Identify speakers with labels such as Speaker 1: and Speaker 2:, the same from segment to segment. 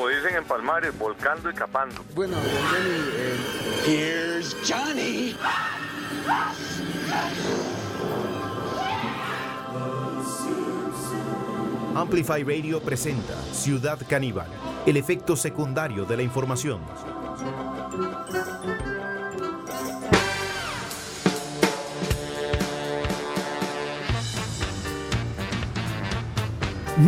Speaker 1: como dicen en Palmares, volcando y capando.
Speaker 2: Bueno, Johnny, eh... Here's Johnny.
Speaker 3: Amplify Radio presenta Ciudad Caníbal, el efecto secundario de la información.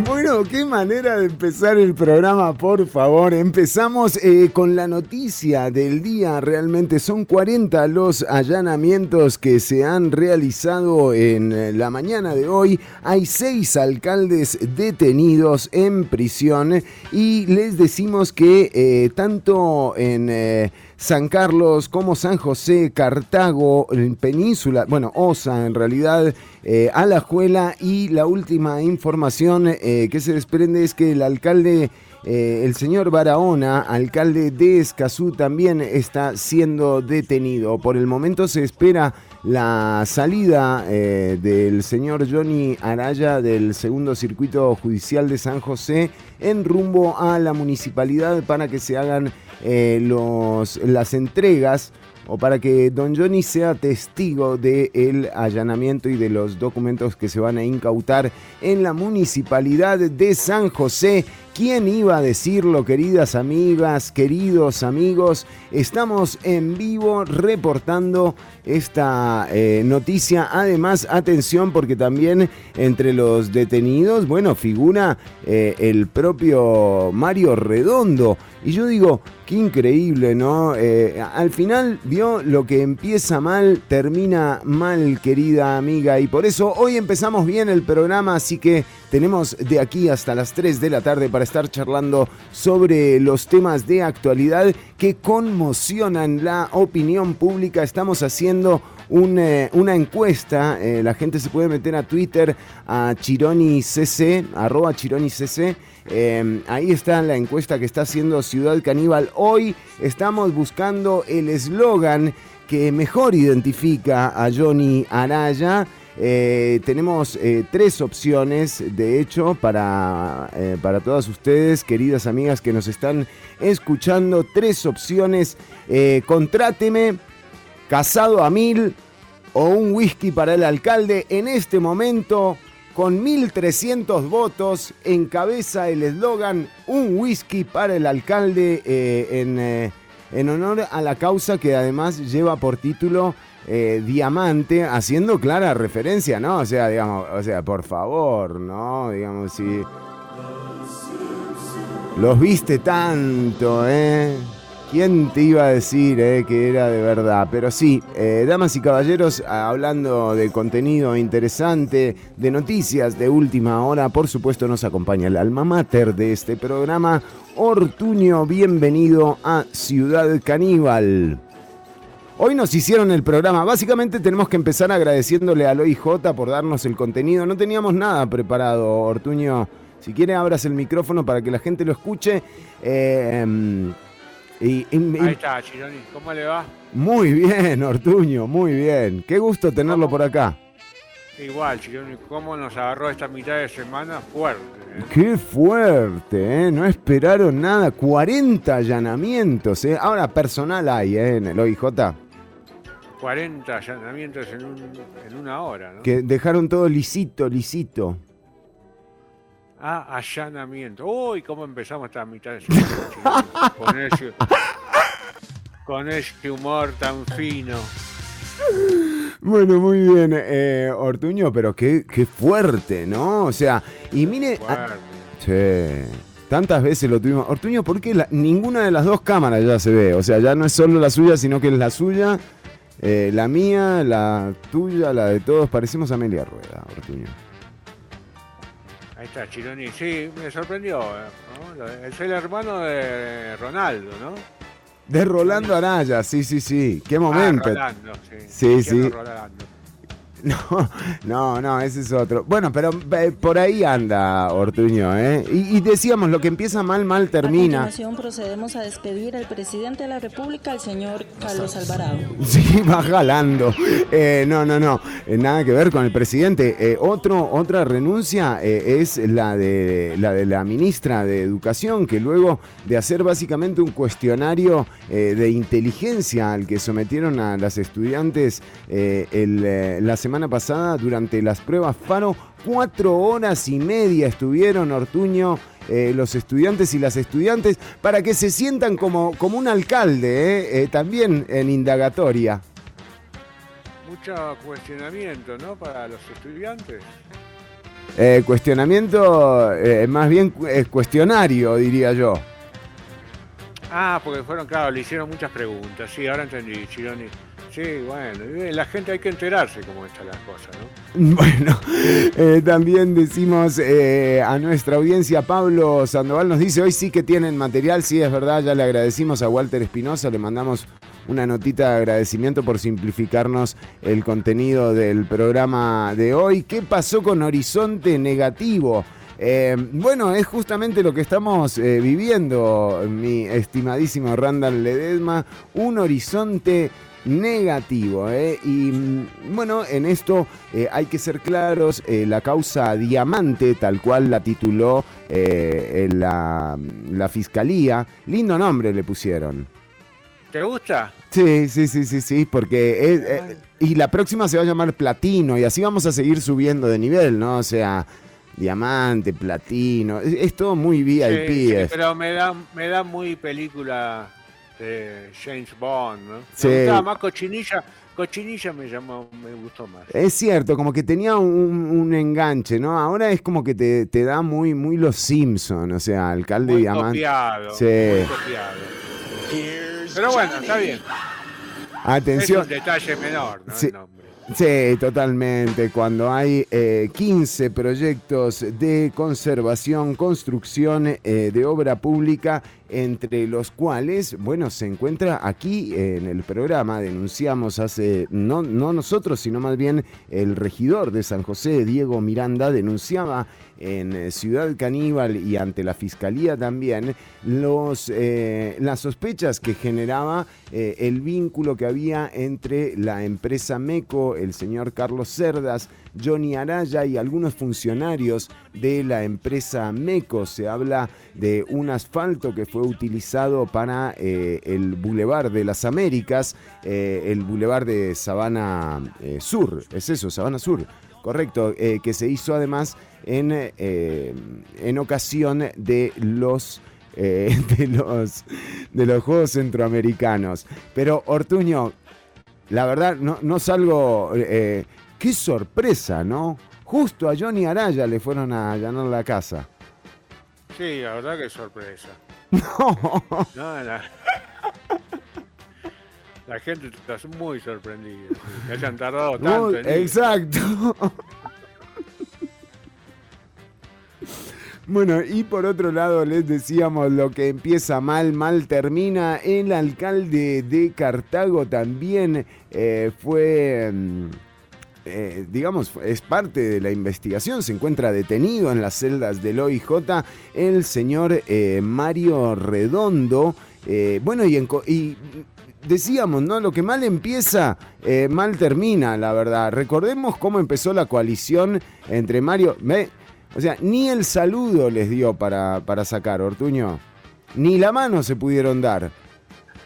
Speaker 2: Bueno, qué manera de empezar el programa, por favor. Empezamos eh, con la noticia del día. Realmente son 40 los allanamientos que se han realizado en eh, la mañana de hoy. Hay seis alcaldes detenidos en prisión y les decimos que eh, tanto en... San Carlos, como San José, Cartago, Península, bueno, Osa en realidad, eh, Alajuela y la última información eh, que se desprende es que el alcalde, eh, el señor Barahona, alcalde de Escazú, también está siendo detenido. Por el momento se espera la salida del señor Johnny Araya del segundo circuito judicial de San José en rumbo a la municipalidad para que se hagan eh, los, las entregas o para que don Johnny sea testigo del allanamiento y de los documentos que se van a incautar en la municipalidad de San José. ¿Quién iba a decirlo, queridas amigas, queridos amigos? Estamos en vivo reportando esta eh, noticia. Además, atención porque también entre los detenidos, bueno, figura eh, el propio Mario Redondo. Y yo digo, qué increíble, ¿no? Eh, al final, vio, lo que empieza mal, termina mal, querida amiga. Y por eso hoy empezamos bien el programa, así que tenemos de aquí hasta las 3 de la tarde para estar charlando sobre los temas de actualidad que conmocionan la opinión pública. Estamos haciendo eh, una encuesta, eh, la gente se puede meter a Twitter a ChironiCC, arroba ChironiCC. Eh, ahí está la encuesta que está haciendo Ciudad Caníbal. Hoy estamos buscando el eslogan que mejor identifica a Johnny Araya. Tenemos tres opciones, de hecho, para, para todas ustedes, queridas amigas que nos están escuchando. Tres opciones. contráteme, casado a mil o un whisky para el alcalde. En este momento, con 1.300 votos, encabeza el eslogan Un whisky para el alcalde eh, en, eh, en, honor a la causa que además lleva por título eh, Diamante, haciendo clara referencia, ¿no? O sea, digamos, o sea, por favor, ¿no? Digamos, si... Los viste tanto, ¿eh? ¿Quién te iba a decir eh, que era de verdad? Pero sí, eh, damas y caballeros, hablando de contenido interesante, de noticias de última hora, por supuesto nos acompaña el alma mater de este programa, Ortuño, bienvenido a Ciudad Caníbal. Hoy nos hicieron el programa. Básicamente tenemos que empezar agradeciéndole al OIJ por darnos el contenido. No teníamos nada preparado, Ortuño. Si quiere, abras el micrófono para que la gente lo escuche. Eh, em,
Speaker 4: Ahí está, Chironi. ¿Cómo le va?
Speaker 2: Muy bien, Ortuño, muy bien. Qué gusto tenerlo por acá.
Speaker 4: Igual, Chironi, ¿cómo nos agarró esta mitad de semana? Fuerte. ¿eh?
Speaker 2: Qué fuerte, ¿eh? No esperaron nada. 40 allanamientos, ¿eh? Ahora personal hay, ¿eh? En el OIJ.
Speaker 4: 40 allanamientos en, en una hora, ¿no?
Speaker 2: Que dejaron todo lisito, lisito.
Speaker 4: Ah, allanamiento. Uy, cómo empezamos esta mitad de semana, con, ese, con ese humor tan fino.
Speaker 2: Bueno, muy bien, eh, Ortuño, pero qué, qué, fuerte, ¿no? O sea, y mire... che, tantas veces lo tuvimos. Ortuño, ¿por qué ninguna de las dos cámaras ya se ve? O sea, ya no es solo la suya, sino que es la suya, eh, la mía, la tuya, la de todos. Parecemos Amelia Rueda, Ortuño.
Speaker 4: Ahí está, Chironi. Sí, me sorprendió. ¿no? Es el hermano de Ronaldo, ¿no?
Speaker 2: De Rolando Araya, sí, sí, sí. Qué ah, momento.
Speaker 4: Rolando, sí. Sí, sí.
Speaker 2: No, no, no, ese es otro. Bueno, pero eh, por ahí anda Ortuño, ¿eh? Y, y decíamos, lo que empieza mal, mal
Speaker 5: A
Speaker 2: termina.
Speaker 5: continuación procedemos a despedir al presidente de la República, el señor Carlos Alvarado.
Speaker 2: Sí, va jalando. Eh, no, no, no. eh, nada que ver con el presidente. Eh, otro, otra renuncia eh, es la de, la de la ministra de Educación, que luego de hacer básicamente un cuestionario eh, de inteligencia al que sometieron a las estudiantes el, la semana pasada durante las pruebas FARO, cuatro horas y media estuvieron Ortuño. eh, los estudiantes y las estudiantes para que se sientan como, como un alcalde, eh, eh, también en indagatoria.
Speaker 4: Mucho cuestionamiento, ¿no? Para los estudiantes.
Speaker 2: Cuestionamiento, más bien cu- cuestionario, diría yo.
Speaker 4: Ah, porque fueron, claro, le hicieron muchas preguntas. Sí, ahora entendí, Chironi. Sí, bueno, la gente hay que enterarse cómo están las cosas, ¿no?
Speaker 2: Bueno, eh, también decimos eh, a nuestra audiencia, Pablo Sandoval nos dice, hoy sí que tienen material, sí es verdad, ya le agradecimos a Walter Espinosa, le mandamos una notita de agradecimiento por simplificarnos el contenido del programa de hoy. ¿Qué pasó con Horizonte Negativo? Eh, bueno, es justamente lo que estamos viviendo, mi estimadísimo Randall Ledesma, un horizonte negativo. ¿eh? Y mm, bueno, en esto eh, hay que ser claros, eh, la causa Diamante, tal cual la tituló eh, la, la Fiscalía, lindo nombre le pusieron.
Speaker 4: ¿Te gusta?
Speaker 2: Sí, sí, sí, sí, sí, porque es, eh, y la próxima se va a llamar Platino y así vamos a seguir subiendo de nivel, ¿no? O sea, diamante, platino, es, es todo muy VIP.
Speaker 4: Sí, pero me da, me da muy película James Bond, ¿no?
Speaker 2: Sí.
Speaker 4: Me gustaba más Cochinilla. Cochinilla me llamó, me gustó más.
Speaker 2: Es cierto, como que tenía un, un enganche, ¿no? Ahora es como que te, te da muy, muy los Simpson, o sea, alcalde
Speaker 4: Muy
Speaker 2: diamante.
Speaker 4: copiado.
Speaker 2: Sí.
Speaker 4: Muy copiado. Pero bueno, está bien.
Speaker 2: Atención.
Speaker 4: Es un detalle menor, ¿no?
Speaker 2: Sí.
Speaker 4: Nombre.
Speaker 2: Sí, totalmente. Cuando hay eh, 15 proyectos de conservación, construcción eh, de obra pública, entre los cuales, bueno, se encuentra aquí en el programa, denunciamos hace, no, no nosotros, sino más bien el regidor de San José, Diego Miranda, denunciaba en eh, Ciudad Caníbal y ante la Fiscalía también los, eh, las sospechas que generaba eh, el vínculo que había entre la empresa MECO, el señor Carlos Cerdas, Johnny Araya y algunos funcionarios de la empresa MECO. Se habla de un asfalto que fue utilizado para el Boulevard de las Américas, el Boulevard de Sabana Sur, es eso, Sabana Sur. Correcto, eh, que se hizo además en, eh, en ocasión de los, eh, de, los, de los Juegos Centroamericanos. Pero Ortuño, la verdad, no, no salgo... eh, qué sorpresa, ¿no? Justo a Johnny Araya le fueron a allanar la casa.
Speaker 4: Sí, la verdad que es sorpresa.
Speaker 2: No,
Speaker 4: No, la, la gente está muy sorprendida. Que hayan tardado tanto
Speaker 2: Muy-
Speaker 4: en ir.
Speaker 2: exacto. Bueno, y por otro lado les decíamos lo que empieza mal, mal termina. El alcalde de Cartago también eh, fue, mm, eh, digamos, es parte de la investigación. Se encuentra detenido en las celdas del OIJ el señor eh, Mario Redondo. Bueno, y, en y decíamos, ¿no? Lo que mal empieza, eh, mal termina, la verdad. Recordemos cómo empezó la coalición entre Mario. ve, O sea, ni el saludo les dio para, para sacar, Ortuño. Ni la mano se pudieron dar.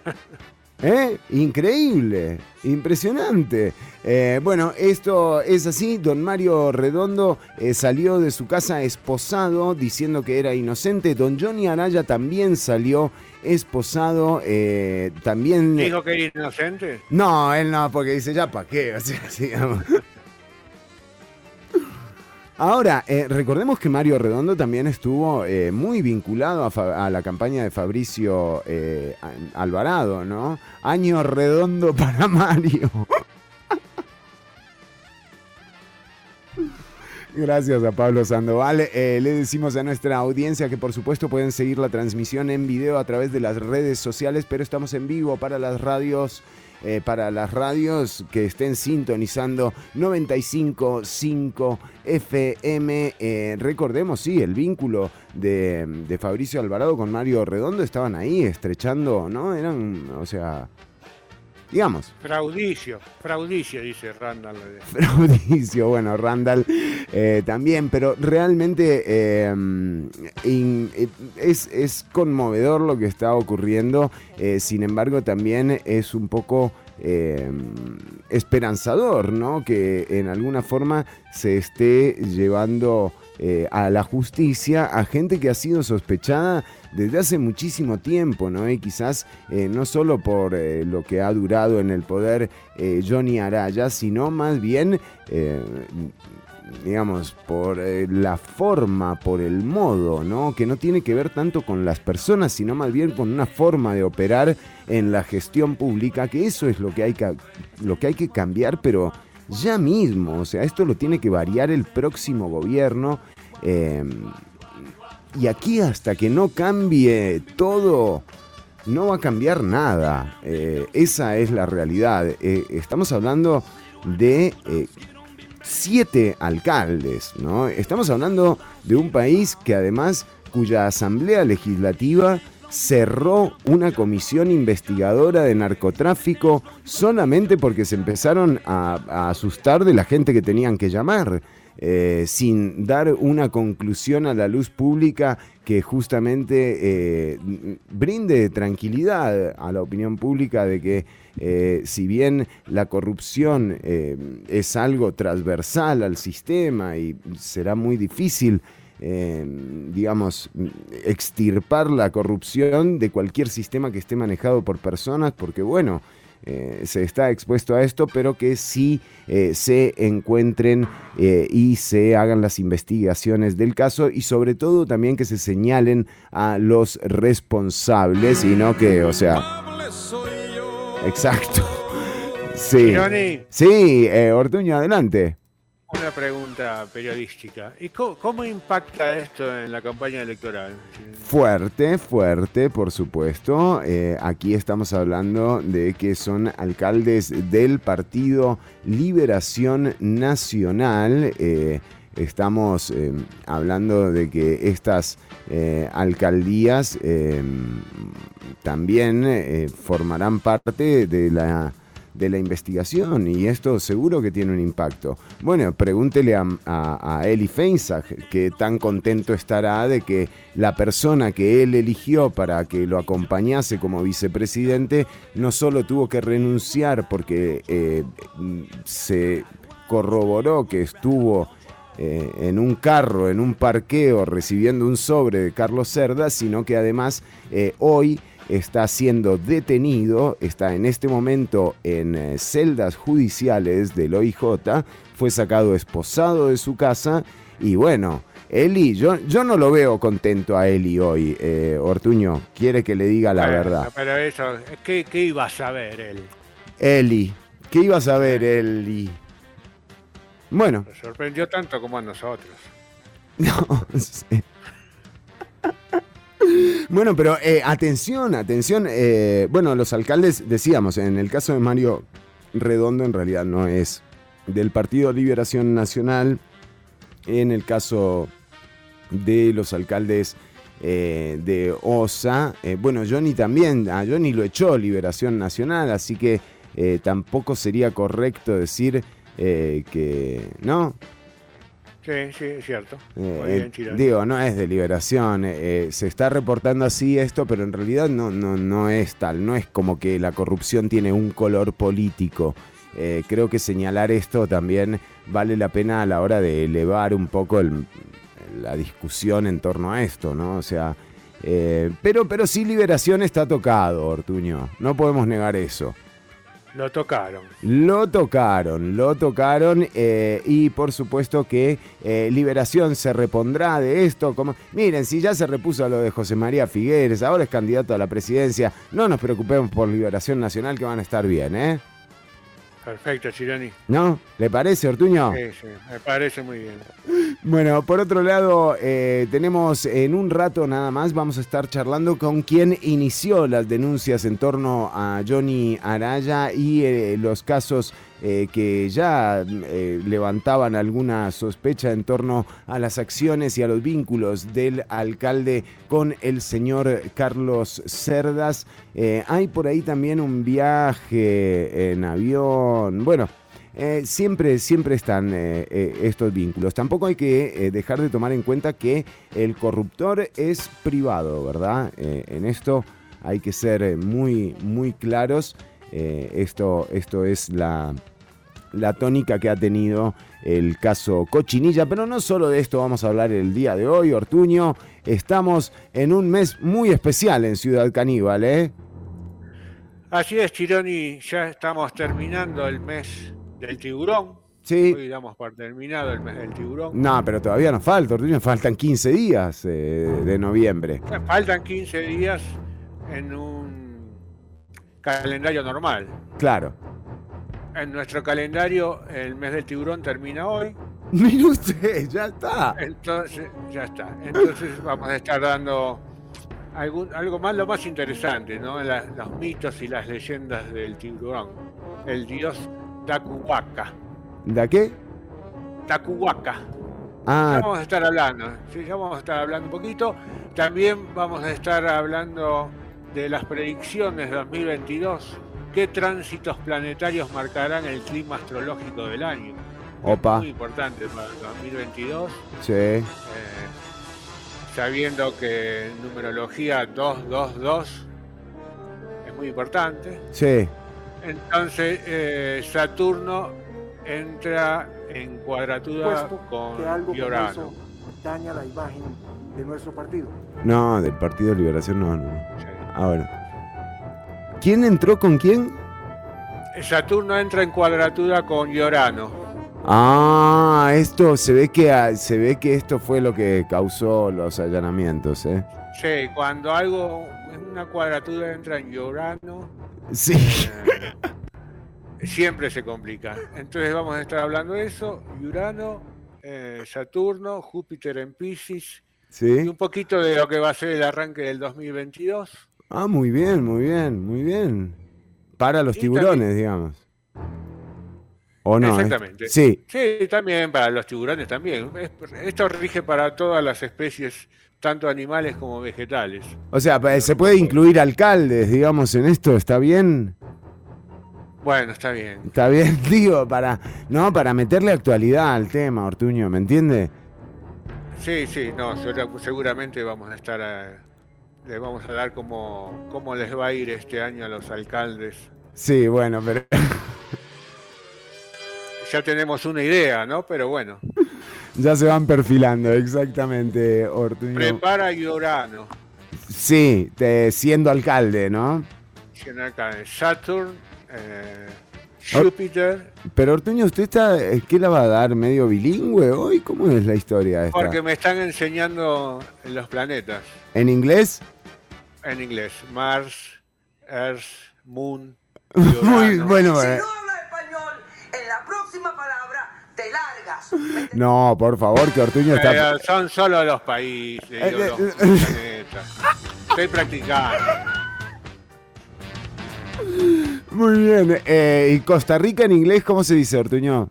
Speaker 2: ¿Eh? Increíble, impresionante. Eh, bueno, esto es así. Don Mario Redondo eh, salió de su casa esposado diciendo que era inocente. Don Johnny Araya también salió esposado. eh, también.
Speaker 4: ¿Dijo que era inocente?
Speaker 2: No, él no, porque dice ya para qué. O sea, digamos. Ahora, eh, recordemos que Mario Redondo también estuvo eh, muy vinculado a, la campaña de Fabricio eh, Alvarado, ¿no? Año redondo para Mario. Gracias a Pablo Sandoval. Eh, le decimos a nuestra audiencia que por supuesto pueden seguir la transmisión en video a través de las redes sociales, pero estamos en vivo para las radios. eh, para las radios que estén sintonizando 95.5 FM. Eh, recordemos, sí, el vínculo de, de Fabricio Alvarado con Mario Redondo estaban ahí estrechando, ¿no? Eran, o sea, digamos,
Speaker 4: Fraudicio, fraudicio, dice Randall.
Speaker 2: Fraudicio, bueno, Randall eh, también, pero realmente eh, in- eh, es, es conmovedor lo que está ocurriendo, eh, sin embargo también es un poco eh, esperanzador, ¿no? Que en alguna forma se esté llevando eh, a la justicia a gente que ha sido sospechada desde hace muchísimo tiempo, ¿no? Y quizás eh, no solo por eh, lo que ha durado en el poder eh, Johnny Araya, sino más bien, digamos, por la forma, por el modo, ¿no? Que no tiene que ver tanto con las personas, sino más bien con una forma de operar en la gestión pública, que eso es lo que hay que, lo que, hay que cambiar, pero ya mismo, o sea, esto lo tiene que variar el próximo gobierno. eh, y aquí hasta que no cambie todo, no va a cambiar nada. Eh, esa es la realidad. Eh, estamos hablando de eh, siete alcaldes, ¿no? Estamos hablando de un país que además, cuya asamblea legislativa cerró una comisión investigadora de narcotráfico solamente porque se empezaron a, a asustar de la gente que tenían que llamar eh, sin dar una conclusión a la luz pública que justamente eh, brinde tranquilidad a la opinión pública de que eh, si bien la corrupción es algo transversal al sistema y será muy difícil, digamos, extirpar la corrupción de cualquier sistema que esté manejado por personas, porque bueno, eh, se está expuesto a esto, pero que sí eh, se encuentren eh, y se hagan las investigaciones del caso y sobre todo también que se señalen a los responsables y no que, o sea... Exacto. Sí. Sí, eh, Ortuño, adelante.
Speaker 4: Una pregunta periodística. ¿Y cómo, impacta esto en la campaña electoral?
Speaker 2: Fuerte, fuerte, por supuesto. Eh, aquí estamos hablando de que son alcaldes del Partido Liberación Nacional. Eh, estamos eh, hablando de que estas eh, alcaldías eh, también formarán parte de la de la investigación y esto seguro que tiene un impacto. Bueno, pregúntele a, a, a Eli Feinzag que tan contento estará de que la persona que él eligió para que lo acompañase como vicepresidente no solo tuvo que renunciar porque eh, se corroboró que estuvo eh, en un carro, en un parqueo, recibiendo un sobre de Carlos Cerda, sino que además eh, hoy está siendo detenido, está en este momento en eh, celdas judiciales del OIJ, fue sacado esposado de su casa y bueno, Eli, yo, yo no lo veo contento a Eli hoy, eh, Ortuño, quiere que le diga la verdad.
Speaker 4: Pero eso, ¿qué, qué iba a saber él?
Speaker 2: Eli, ¿qué ibas a ver, Eli? Bueno,
Speaker 4: Lo sorprendió tanto como a nosotros.
Speaker 2: No sé. Bueno, pero eh, atención, atención. eh, bueno, los alcaldes, decíamos, en el caso de Mario Redondo en realidad no es del Partido Liberación Nacional. En el caso de los alcaldes eh, de OSA, bueno, Johnny también, a Johnny lo echó Liberación Nacional, así que tampoco sería correcto decir que, ¿no?
Speaker 4: Sí, sí, es cierto.
Speaker 2: Eh, eh, digo, no es de liberación, eh, se está reportando así esto, pero en realidad no, no, no es tal, no es como que la corrupción tiene un color político. Creo que señalar esto también vale la pena a la hora de elevar un poco el- la discusión en torno a esto, ¿no? O sea, pero, pero sí liberación está tocado, Ortuño, no podemos negar eso.
Speaker 4: Lo tocaron.
Speaker 2: Lo tocaron, lo tocaron eh, y por supuesto que eh, Liberación se repondrá de esto. Como, miren, si ya se repuso lo de José María Figueres, ahora es candidato a la presidencia, no nos preocupemos por Liberación Nacional que van a estar bien, ¿eh?
Speaker 4: Perfecto, Chironi.
Speaker 2: ¿No? ¿Le parece, Ortuño?
Speaker 4: Sí, sí, me parece muy bien.
Speaker 2: Bueno, por otro lado, eh, tenemos en un rato nada más, vamos a estar charlando con quien inició las denuncias en torno a Johnny Araya y eh, los casos eh, que ya levantaban alguna sospecha en torno a las acciones y a los vínculos del alcalde con el señor Carlos Cerdas. hay por ahí también un viaje en avión, bueno. Eh, siempre, siempre están eh, eh, estos vínculos. Tampoco hay que dejar de tomar en cuenta que el corruptor es privado, ¿verdad? en esto hay que ser muy, muy claros. Esto, esto es la, la tónica que ha tenido el caso Cochinilla. Pero no solo de esto vamos a hablar el día de hoy, Ortuño. Estamos en un mes muy especial en Ciudad Caníbal, ¿eh?
Speaker 4: Así es, Chironi. Ya estamos terminando el mes del tiburón.
Speaker 2: Sí.
Speaker 4: Hoy damos por terminado el mes del tiburón.
Speaker 2: No, pero todavía nos falta, Ortuño, faltan 15 días eh, de noviembre.
Speaker 4: Faltan 15 días en un calendario normal.
Speaker 2: Claro.
Speaker 4: En nuestro calendario el mes del tiburón termina hoy.
Speaker 2: Mire usted, ya está.
Speaker 4: Entonces, ya está. Entonces vamos a estar dando algún, algo más, lo más interesante, ¿no? los mitos y las leyendas del tiburón. El dios Tacuhuaca.
Speaker 2: ¿De qué?
Speaker 4: Tacuhuaca.
Speaker 2: Ah.
Speaker 4: Ya vamos a estar hablando, sí, ya vamos a estar hablando un poquito. También vamos a estar hablando de las predicciones de 2022. ¿Qué tránsitos planetarios marcarán el clima astrológico del año?
Speaker 2: Opa.
Speaker 4: Muy importante para el 2022.
Speaker 2: Sí.
Speaker 4: Eh, sabiendo que numerología 222 es muy importante.
Speaker 2: Sí.
Speaker 4: Entonces eh, Saturno entra en cuadratura con que algo
Speaker 6: daña la imagen de nuestro partido.
Speaker 2: No, del Partido de Liberación no, no. Ahora. ¿Quién entró con quién?
Speaker 4: Saturno entra en cuadratura con Llorano.
Speaker 2: Ah, esto se ve que se ve que esto fue lo que causó los allanamientos, ¿eh?
Speaker 4: Sí, cuando algo en una cuadratura entra en Llorano,
Speaker 2: Sí.
Speaker 4: Eh, siempre se complica. Entonces vamos a estar hablando de eso. Urano, eh, Saturno, Júpiter en Pisces.
Speaker 2: Sí.
Speaker 4: Y un poquito de lo que va a ser el arranque del 2022.
Speaker 2: Ah, muy bien, muy bien, muy bien. Para los tiburones, digamos. ¿O no?
Speaker 4: Exactamente.
Speaker 2: Sí.
Speaker 4: Sí, también para los tiburones también. Esto rige para todas las especies tanto animales como vegetales.
Speaker 2: O sea, se puede incluir alcaldes, digamos, en esto, ¿está bien?
Speaker 4: Bueno, está bien.
Speaker 2: Está bien, digo, para, no, para meterle actualidad al tema, Ortuño, ¿me entiende?
Speaker 4: Sí, sí, no, seguramente vamos a estar, a, le vamos a dar cómo, cómo les va a ir este año a los alcaldes.
Speaker 2: Sí, bueno, pero...
Speaker 4: Ya tenemos una idea, ¿no? Pero bueno.
Speaker 2: Ya se van perfilando, exactamente, Ortuño.
Speaker 4: Prepara Llorano.
Speaker 2: Sí, siendo alcalde, ¿no?
Speaker 4: Siendo alcalde. Saturn, eh, Júpiter.
Speaker 2: Pero Ortuño, ¿usted está, eh, qué la va a dar? ¿Medio bilingüe hoy? ¿Cómo es la historia esta?
Speaker 4: Porque me están enseñando los planetas.
Speaker 2: ¿En inglés?
Speaker 4: En inglés. Mars, Earth, Moon.
Speaker 2: Muy bueno.
Speaker 7: Si eh. no habla español, en la próxima palabra te largas.
Speaker 2: No, por favor, que Ortuño está.
Speaker 4: Eh, son solo los países, eh, los, los planetas. Estoy practicando.
Speaker 2: Muy bien. Eh, ¿Y Costa Rica en inglés cómo se dice, Ortuño?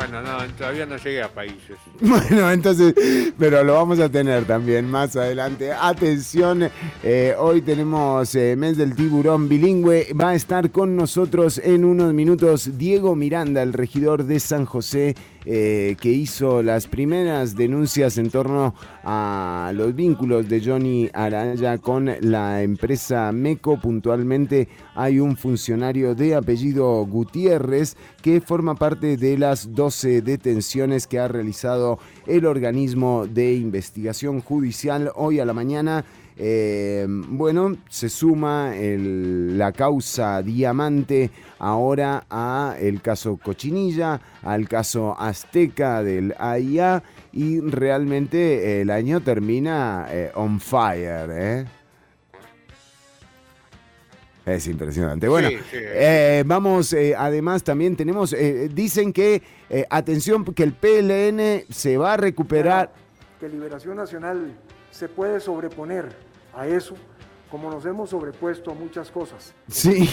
Speaker 4: Bueno, no, todavía no llegué a países.
Speaker 2: Bueno, entonces, pero lo vamos a tener también más adelante. Atención, eh, hoy tenemos eh, Mes del Tiburón Bilingüe. Va a estar con nosotros en unos minutos Diego Miranda, el regidor de San José, eh, que hizo las primeras denuncias en torno a los vínculos de Johnny Araya con la empresa MECO. Puntualmente hay un funcionario de apellido Gutiérrez que forma parte de las 12 detenciones que ha realizado el organismo de investigación judicial hoy a la mañana. Eh, bueno, se suma la causa Diamante ahora a el caso Cochinilla, al caso Azteca del AIA y realmente el año termina eh, on fire. ¿eh? Es impresionante. Bueno,
Speaker 4: Sí, sí.
Speaker 2: eh, vamos, eh, además también tenemos, eh, dicen que, eh, atención, que el PLN se va a recuperar.
Speaker 6: Que Liberación Nacional se puede sobreponer a eso, como nos hemos sobrepuesto a muchas cosas.
Speaker 2: Sí.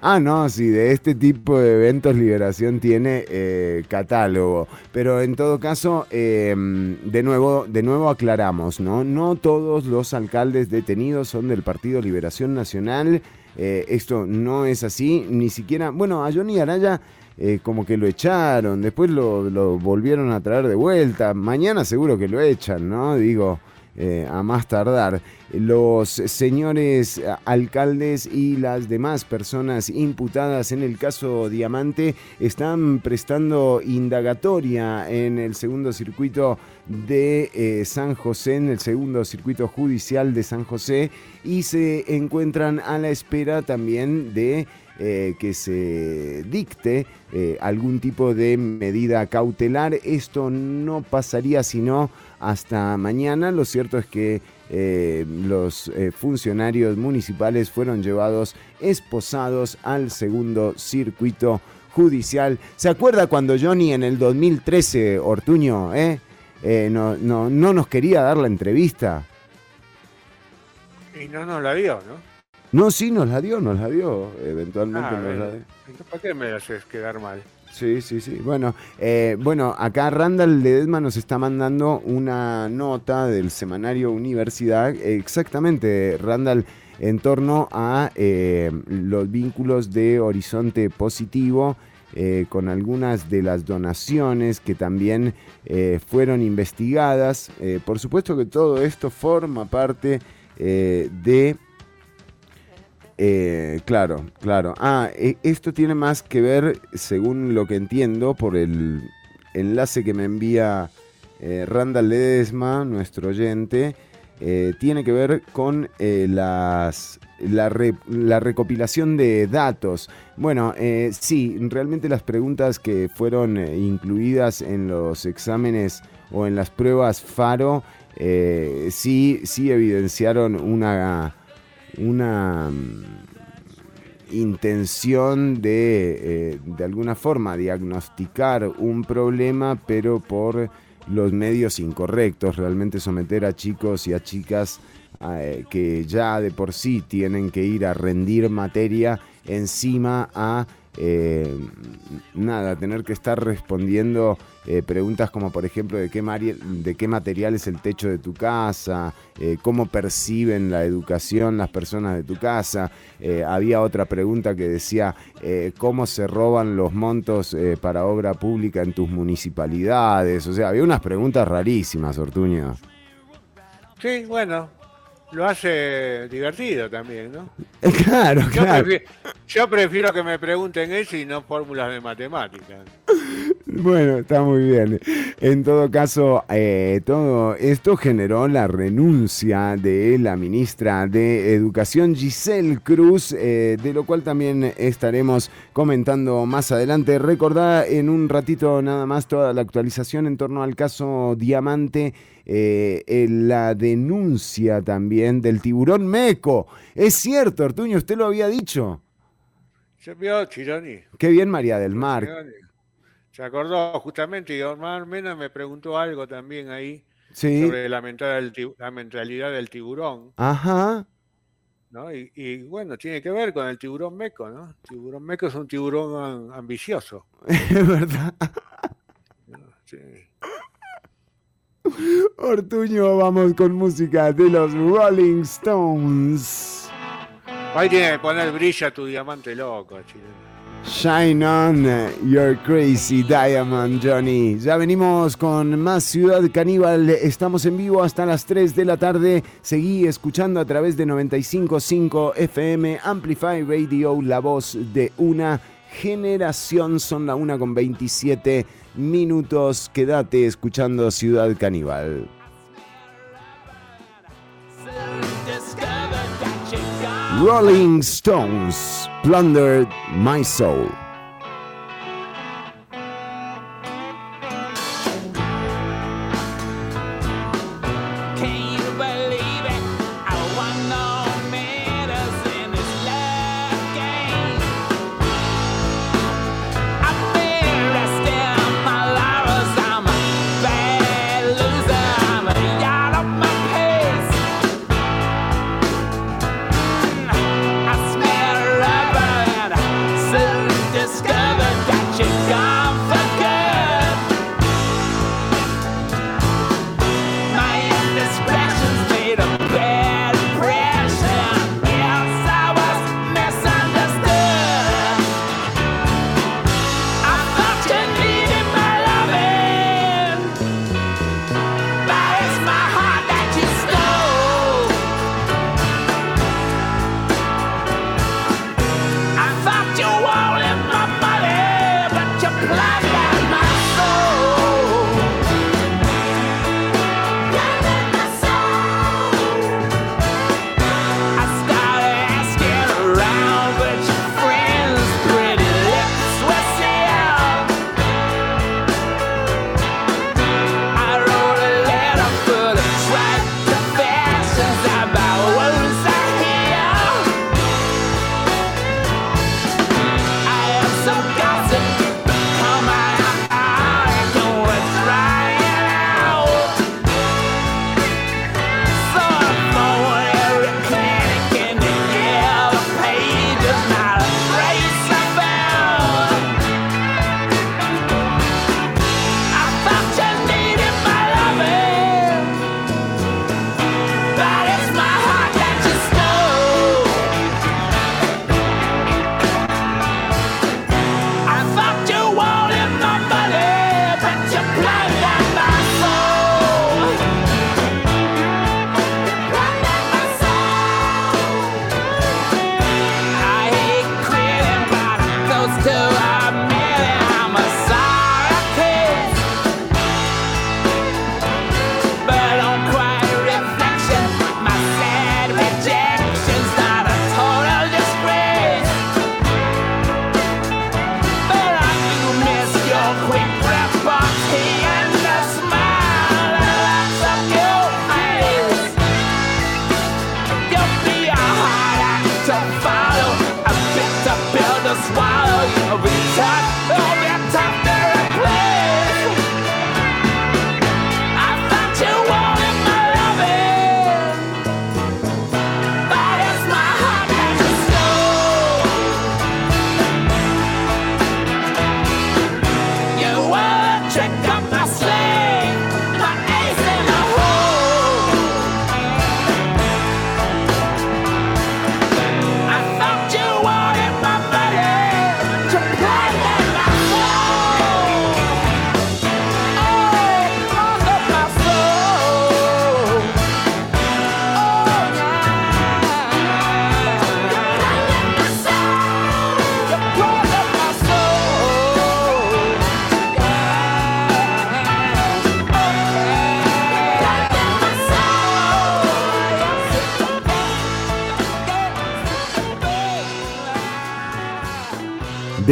Speaker 2: Ah, no, sí, de este tipo de eventos Liberación tiene eh, catálogo. Pero en todo caso, eh, de, nuevo, de nuevo aclaramos, ¿no? No todos los alcaldes detenidos son del Partido Liberación Nacional. Eh, esto no es así, ni siquiera, bueno, a Johnny Araya eh, como que lo echaron, después lo, lo volvieron a traer de vuelta, mañana seguro que lo echan, ¿no? Digo, eh, a más tardar. Los señores alcaldes y las demás personas imputadas en el caso Diamante están prestando indagatoria en el segundo circuito de eh, San José, en el segundo circuito judicial de San José, y se encuentran a la espera también de eh, que se dicte algún tipo de medida cautelar. Esto no pasaría sino hasta mañana. Lo cierto es que eh, los eh, funcionarios municipales fueron llevados esposados al segundo circuito judicial. ¿Se acuerda cuando Johnny en el 2013, Ortuño, eh, eh, no, no, no nos quería dar la entrevista?
Speaker 4: Y no nos la dio, ¿no?
Speaker 2: No, sí, nos la dio, nos la dio. Eventualmente
Speaker 4: Ah,
Speaker 2: nos la dio.
Speaker 4: ¿Para qué me haces quedar mal?
Speaker 2: Sí, sí, sí. Bueno, eh, bueno, acá Randall Ledesma nos está mandando una nota del semanario Universidad, exactamente, Randall, en torno a eh, los vínculos de Horizonte Positivo. eh, con algunas de las donaciones que también eh, fueron investigadas. Eh, por supuesto que todo esto forma parte eh, de eh, claro, claro. Ah, e- esto tiene más que ver, según lo que entiendo, por el enlace que me envía eh, Randall Ledesma, nuestro oyente, eh, tiene que ver con eh, las, la, la recopilación de datos. Bueno, eh, sí, realmente las preguntas que fueron incluidas en los exámenes o en las pruebas FARO, sí, sí evidenciaron una una mm, intención de, eh, de alguna forma, diagnosticar un problema, pero por los medios incorrectos, realmente someter a chicos y a chicas eh, que ya de por sí tienen que ir a rendir materia encima a eh, nada, tener que estar respondiendo eh, preguntas como por ejemplo de qué, de qué material es el techo de tu casa, eh, cómo perciben la educación las personas de tu casa. Eh, había otra pregunta que decía eh, cómo se roban los montos para obra pública en tus municipalidades. O sea, había unas preguntas rarísimas, Ortuño.
Speaker 4: Sí, bueno, lo hace divertido también, ¿no?
Speaker 2: Claro,
Speaker 4: Yo,
Speaker 2: claro.
Speaker 4: prefiero, yo prefiero que me pregunten eso y no fórmulas de matemáticas.
Speaker 2: Bueno, está muy bien. En todo caso, eh, todo esto generó la renuncia de la ministra de Educación, Giselle Cruz, eh, de lo cual también estaremos comentando más adelante. Recordá en un ratito nada más toda la actualización en torno al caso Diamante. eh, eh, la denuncia también del tiburón Meco. Es cierto, Ortuño, usted lo había dicho.
Speaker 4: ¿Se vio Chironi?
Speaker 2: Qué bien, María del Mar.
Speaker 4: Se acordó justamente y Omar Mena me preguntó algo también ahí
Speaker 2: Sí.
Speaker 4: sobre la mentalidad, la mentalidad del tiburón,
Speaker 2: Ajá.
Speaker 4: ¿no? Y, y, bueno, tiene que ver con el tiburón meco, ¿no? El tiburón meco es un tiburón am- ambicioso.
Speaker 2: Es verdad. Ortuño, vamos con música de los Rolling Stones.
Speaker 4: Ahí tiene que poner brilla tu diamante loco, chileno.
Speaker 2: Shine on your crazy diamond, Johnny. Ya venimos con más Ciudad Caníbal. Estamos en vivo hasta las 3 de la tarde. Seguí escuchando a través de 95.5 FM Amplify Radio, la voz de una generación. Son la 1 con 27 minutos. Quédate escuchando Ciudad Caníbal. Rolling Stones plundered my soul.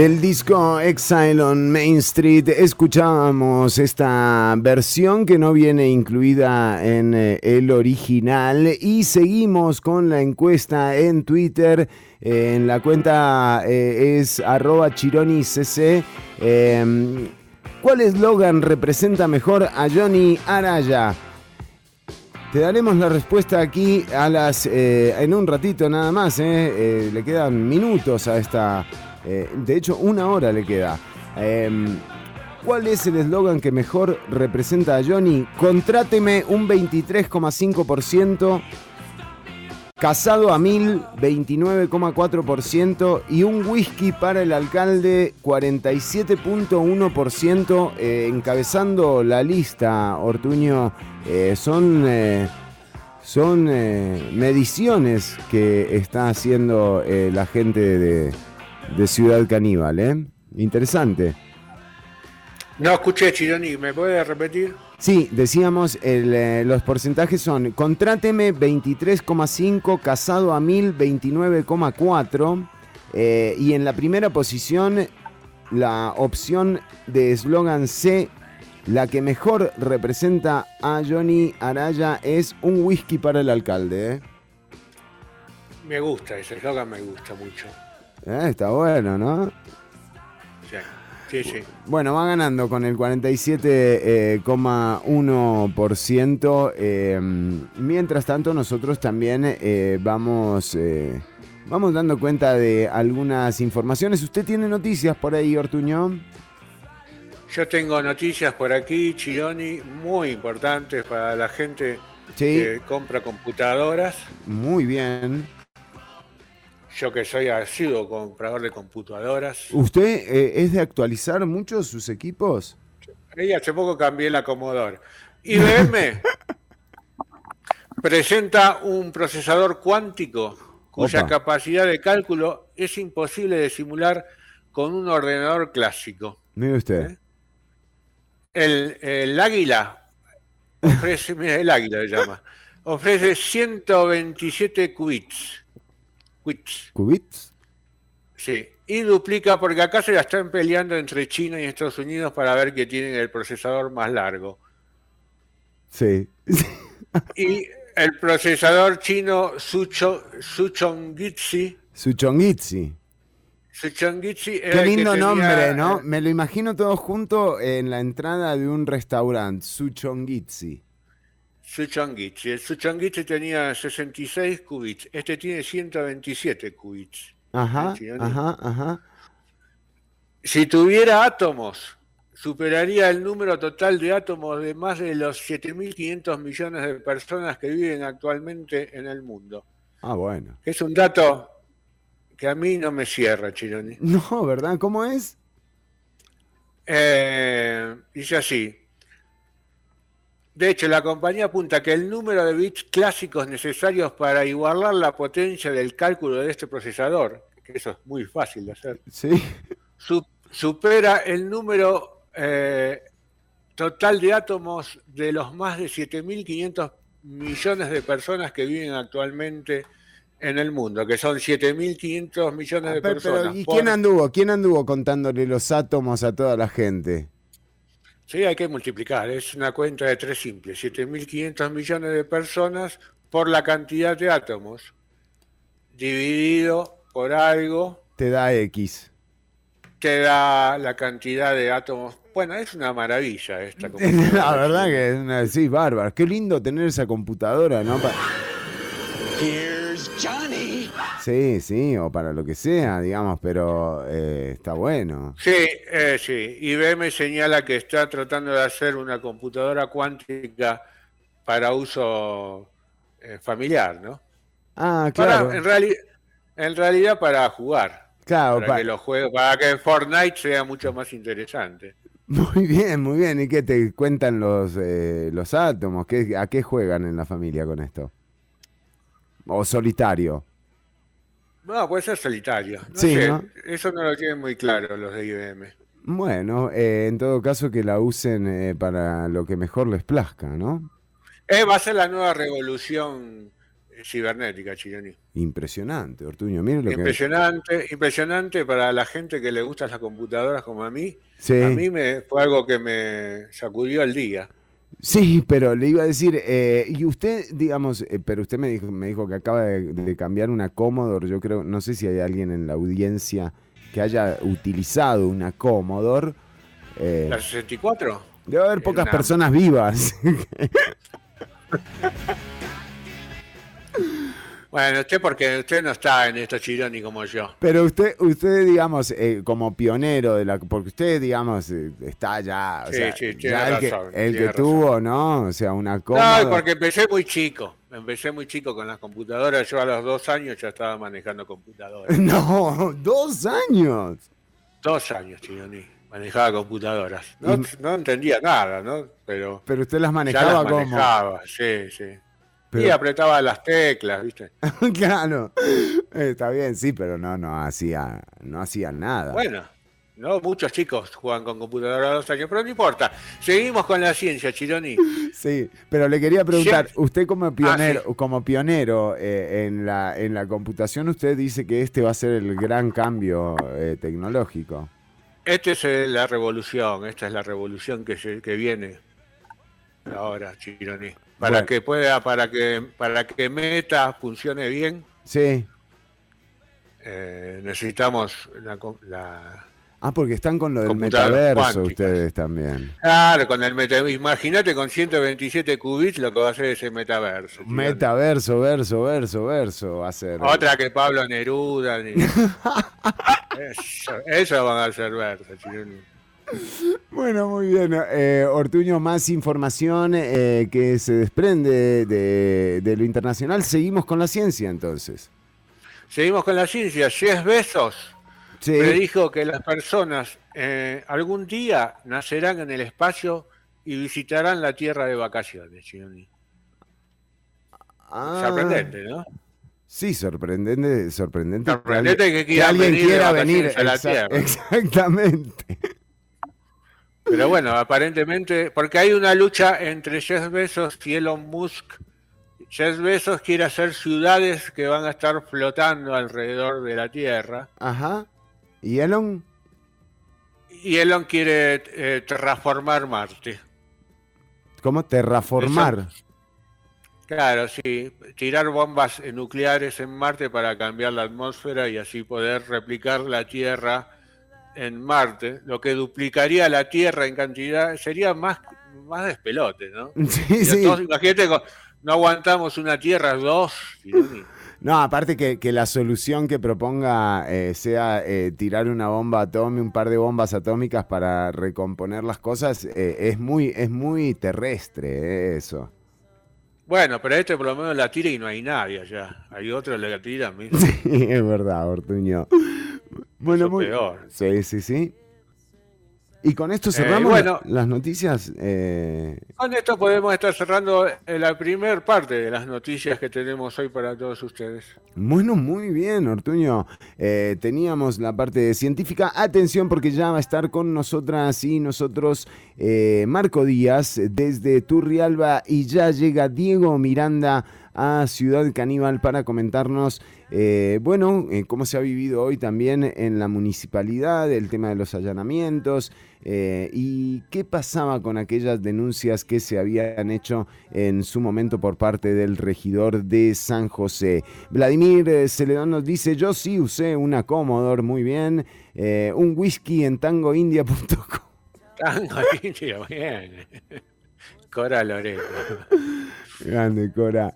Speaker 2: Del disco Exile on Main Street escuchábamos esta versión que no viene incluida en eh, el original y seguimos con la encuesta en Twitter. Eh, en la cuenta eh, es arroba chironicc. Em, ¿Cuál eslogan representa mejor a Johnny Araya? Te daremos la respuesta aquí a las en un ratito nada más. le quedan minutos a esta eh, de hecho, una hora le queda. Em, ¿Cuál es el eslogan que mejor representa a Johnny? Contráteme un 23,5%, casado a mil 29,4% y un whisky para el alcalde 47,1%, eh, encabezando la lista, Ortuño. Eh, son son mediciones que está haciendo la gente de de Ciudad Caníbal, ¿eh? Interesante.
Speaker 4: No escuché, Chironi, ¿me puede repetir?
Speaker 2: Sí, decíamos, eh, los porcentajes son contráteme 23,5, casado a 1000 29,4 eh, y en la primera posición la opción de eslogan C, la que mejor representa a Johnny Araya es un whisky para el alcalde. ¿eh?
Speaker 4: Me gusta, ese eslogan me gusta mucho.
Speaker 2: Eh, está bueno, ¿no?
Speaker 4: Sí, sí.
Speaker 2: Bueno, va ganando con el 47,1%. Eh, mientras tanto, nosotros también eh, vamos, vamos dando cuenta de algunas informaciones. ¿Usted tiene noticias por ahí, Ortuñón?
Speaker 4: Yo tengo noticias por aquí, Chironi, muy importantes para la gente que compra computadoras.
Speaker 2: Muy bien.
Speaker 4: Yo que soy sido comprador de computadoras.
Speaker 2: ¿Usted eh, es de actualizar mucho sus equipos?
Speaker 4: Y hace poco cambié la Commodore. IBM presenta un procesador cuántico cuya capacidad de cálculo es imposible de simular con un ordenador clásico.
Speaker 2: Mire usted.
Speaker 4: ¿Eh? El, águila ofrece, mira, el águila se llama, ofrece 127 qubits
Speaker 2: ¿Qubits?
Speaker 4: Sí, y duplica porque acá se la están peleando entre China y Estados Unidos para ver que tienen el procesador más largo.
Speaker 2: Sí.
Speaker 4: y el procesador chino Sucho, Suchongitsi.
Speaker 2: Suchongitsi.
Speaker 4: Suchongitsi
Speaker 2: Qué lindo nombre, ¿no? Me lo imagino todo junto en la entrada de un restaurante. Suchongitsi.
Speaker 4: Suchongitsi. El Suchongitsi tenía 66 qubits. Este tiene 127 qubits.
Speaker 2: Ajá, ajá, ajá.
Speaker 4: Si tuviera átomos, superaría el número total de átomos de más de los 7.500 millones de personas que viven actualmente en el mundo.
Speaker 2: Ah, bueno.
Speaker 4: Es un dato que a mí no me cierra, Chironi.
Speaker 2: No, ¿verdad? ¿Cómo es?
Speaker 4: Eh, dice así. De hecho, la compañía apunta que el número de bits clásicos necesarios para igualar la potencia del cálculo de este procesador, que eso es muy fácil de hacer, supera el número eh, total de átomos de los más de 7.500 millones de personas que viven actualmente en el mundo, que son 7.500 millones de personas.
Speaker 2: ¿Y quién anduvo? ¿Quién anduvo contándole los átomos a toda la gente?
Speaker 4: Sí, hay que multiplicar. Es una cuenta de tres simples. 7.500 millones de personas por la cantidad de átomos dividido por algo.
Speaker 2: Te da X.
Speaker 4: Te da la cantidad de átomos. Bueno, es una maravilla esta
Speaker 2: computadora. la verdad que es una... Sí, bárbaro. Qué lindo tener esa computadora, ¿no? Sí, sí, o para lo que sea, digamos, pero eh, está bueno.
Speaker 4: Sí, eh, sí. IBM señala que está tratando de hacer una computadora cuántica para uso eh, familiar, ¿no?
Speaker 2: Ah, claro.
Speaker 4: en, en realidad para jugar.
Speaker 2: Claro,
Speaker 4: para, que los juegos, para que Fortnite sea mucho más interesante.
Speaker 2: Muy bien, muy bien. ¿Y qué te cuentan los, los átomos? ¿Qué, ¿A qué juegan en la familia con esto? ¿O solitario?
Speaker 4: No, puede ser solitario. sí, Eso no lo tienen muy claro los de IBM.
Speaker 2: Bueno, eh, en todo caso que la usen eh, para lo que mejor les plazca, ¿no?
Speaker 4: Eh, va a ser la nueva revolución cibernética, Chironi.
Speaker 2: Impresionante, Ortuño. Mire lo que...
Speaker 4: Impresionante, impresionante para la gente que le gustan las computadoras como a mí.
Speaker 2: Sí.
Speaker 4: A mí me, fue algo que me sacudió el día.
Speaker 2: Sí, pero le iba a decir, eh, y usted, digamos, eh, pero usted me dijo, me dijo que acaba de, de cambiar una Commodore, yo creo, no sé si hay alguien en la audiencia que haya utilizado una Commodore. Eh,
Speaker 4: ¿La 64?
Speaker 2: debe haber pocas
Speaker 4: Una-
Speaker 2: personas vivas.
Speaker 4: Bueno, usted porque usted no está en esto, Chironi, como yo.
Speaker 2: Pero usted, usted digamos, eh, como pionero de la, porque usted, digamos, eh, está ya, o
Speaker 4: Sí,
Speaker 2: sea,
Speaker 4: sí, tiene
Speaker 2: ya el que,
Speaker 4: razón,
Speaker 2: el
Speaker 4: tiene
Speaker 2: que
Speaker 4: razón.
Speaker 2: tuvo, ¿no? O sea, una Commodore.
Speaker 4: No, porque empecé muy chico. Empecé muy chico con las computadoras. Yo a los dos años ya estaba manejando computadoras.
Speaker 2: No, dos años.
Speaker 4: dos años, Chironi. Manejaba computadoras. No, entendía nada, ¿no? Pero
Speaker 2: Pero usted las
Speaker 4: ya
Speaker 2: manejaba
Speaker 4: las
Speaker 2: como.
Speaker 4: manejaba, sí, sí.
Speaker 2: Pero-
Speaker 4: Y apretaba las teclas, ¿viste?
Speaker 2: claro. Está bien, sí, pero no, no hacía, no hacía nada.
Speaker 4: Bueno, no muchos chicos juegan con computadora a dos años, pero no importa. Seguimos con la ciencia, Chironi.
Speaker 2: Sí, pero le quería preguntar, usted como pionero,
Speaker 4: Ah, sí.
Speaker 2: como pionero eh, en la en la computación, usted dice que este va a ser el gran cambio eh, tecnológico.
Speaker 4: Esta es eh, la revolución, esta es la revolución que, se- que viene ahora, Chironi. Para
Speaker 2: Bueno.
Speaker 4: que pueda, para que, para que Meta funcione bien,
Speaker 2: Sí.
Speaker 4: eh, necesitamos la, la-
Speaker 2: Ah, porque están con lo del metaverso
Speaker 4: cuánticas.
Speaker 2: ustedes también.
Speaker 4: Claro, con el meta. Imagínate con 127 qubits lo que va a hacer ese metaverso.
Speaker 2: Metaverso, verso, verso, verso va a ser.
Speaker 4: Otra que Pablo Neruda. ni- eso, eso van a ser versos.
Speaker 2: Bueno, muy bien. Eh, Ortuño, más información eh, que se desprende de, de lo internacional. Seguimos con la ciencia entonces.
Speaker 4: Seguimos con la ciencia. Jeff Bezos
Speaker 2: Sí.
Speaker 4: predijo que las personas eh, algún día nacerán en el espacio y visitarán la Tierra de vacaciones.
Speaker 2: Ah,
Speaker 4: Sorprendente, ¿no?
Speaker 2: Sí, sorprendente, sorprendente.
Speaker 4: Sorprendente que
Speaker 2: alguien
Speaker 4: venir
Speaker 2: quiera venir
Speaker 4: a la Tierra.
Speaker 2: Exactamente.
Speaker 4: Pero bueno, aparentemente, porque hay una lucha entre Jeff Bezos y Elon Musk. Jeff Bezos quiere hacer ciudades que van a estar flotando alrededor de la Tierra.
Speaker 2: Ajá. ¿Y Elon?
Speaker 4: Y Elon quiere eh, terraformar Marte.
Speaker 2: ¿Cómo terraformar?
Speaker 4: Claro, sí, tirar bombas nucleares en Marte para cambiar la atmósfera y así poder replicar la Tierra en Marte, lo que duplicaría la Tierra en cantidad, sería más, más despelote, ¿no?
Speaker 2: Sí, sí.
Speaker 4: imagínate, no aguantamos una Tierra dos.
Speaker 2: No, aparte que, que la solución que proponga eh, sea eh, tirar una bomba atómica, un par de bombas atómicas para recomponer las cosas, eh, es muy, es muy terrestre eso.
Speaker 4: Bueno, pero este por lo menos la tira y no hay nadie allá. Hay otros que la tiran.
Speaker 2: Sí, es verdad, Ortuño. Bueno, muy
Speaker 4: peor.
Speaker 2: Sí, sí, sí. Y con esto cerramos
Speaker 4: bueno.
Speaker 2: la- las noticias. eh,
Speaker 4: Con esto podemos estar cerrando eh, la primera parte de las noticias que tenemos hoy para todos ustedes.
Speaker 2: Bueno, muy bien, Ortuño. Eh, teníamos la parte científica. Atención porque ya va a estar con nosotras y nosotros eh, Marco Díaz desde Turrialba y ya llega Diego Miranda a Ciudad Caníbal para comentarnos, eh, bueno, eh, cómo se ha vivido hoy también en la municipalidad, el tema de los allanamientos eh, y qué pasaba con aquellas denuncias que se habían hecho en su momento por parte del regidor de San José. Vladimir Celedón nos dice, yo sí usé una Commodore, muy bien, un whisky en tangoindia.com.
Speaker 4: Tango indio, bien. Cora Loreto.
Speaker 2: Grande, Cora.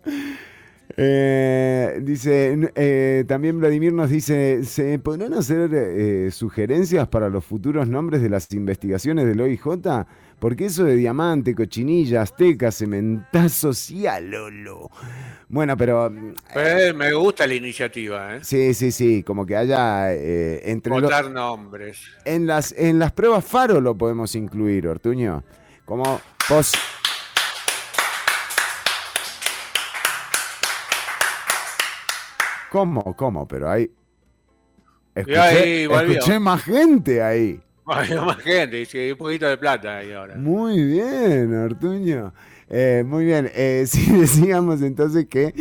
Speaker 2: Eh, dice, eh, también Vladimir nos dice, ¿se podrán hacer eh, sugerencias para los futuros nombres de las investigaciones del OIJ? Porque eso de diamante, cochinilla, azteca, cementazo, sí a Lolo. Bueno, pero
Speaker 4: me gusta la iniciativa, ¿eh?
Speaker 2: sí, sí, sí, como que haya entre los...
Speaker 4: Votar nombres.
Speaker 2: En las, en las pruebas Faro lo podemos incluir, Ortuño. Como pos... ¿Cómo? ¿Cómo? Pero hay... Escuché,
Speaker 4: ahí
Speaker 2: escuché más gente ahí.
Speaker 4: Más gente, sí, hay un poquito de plata ahí ahora.
Speaker 2: Muy bien, Ortuño. Eh, muy bien. Eh, sí, decíamos entonces que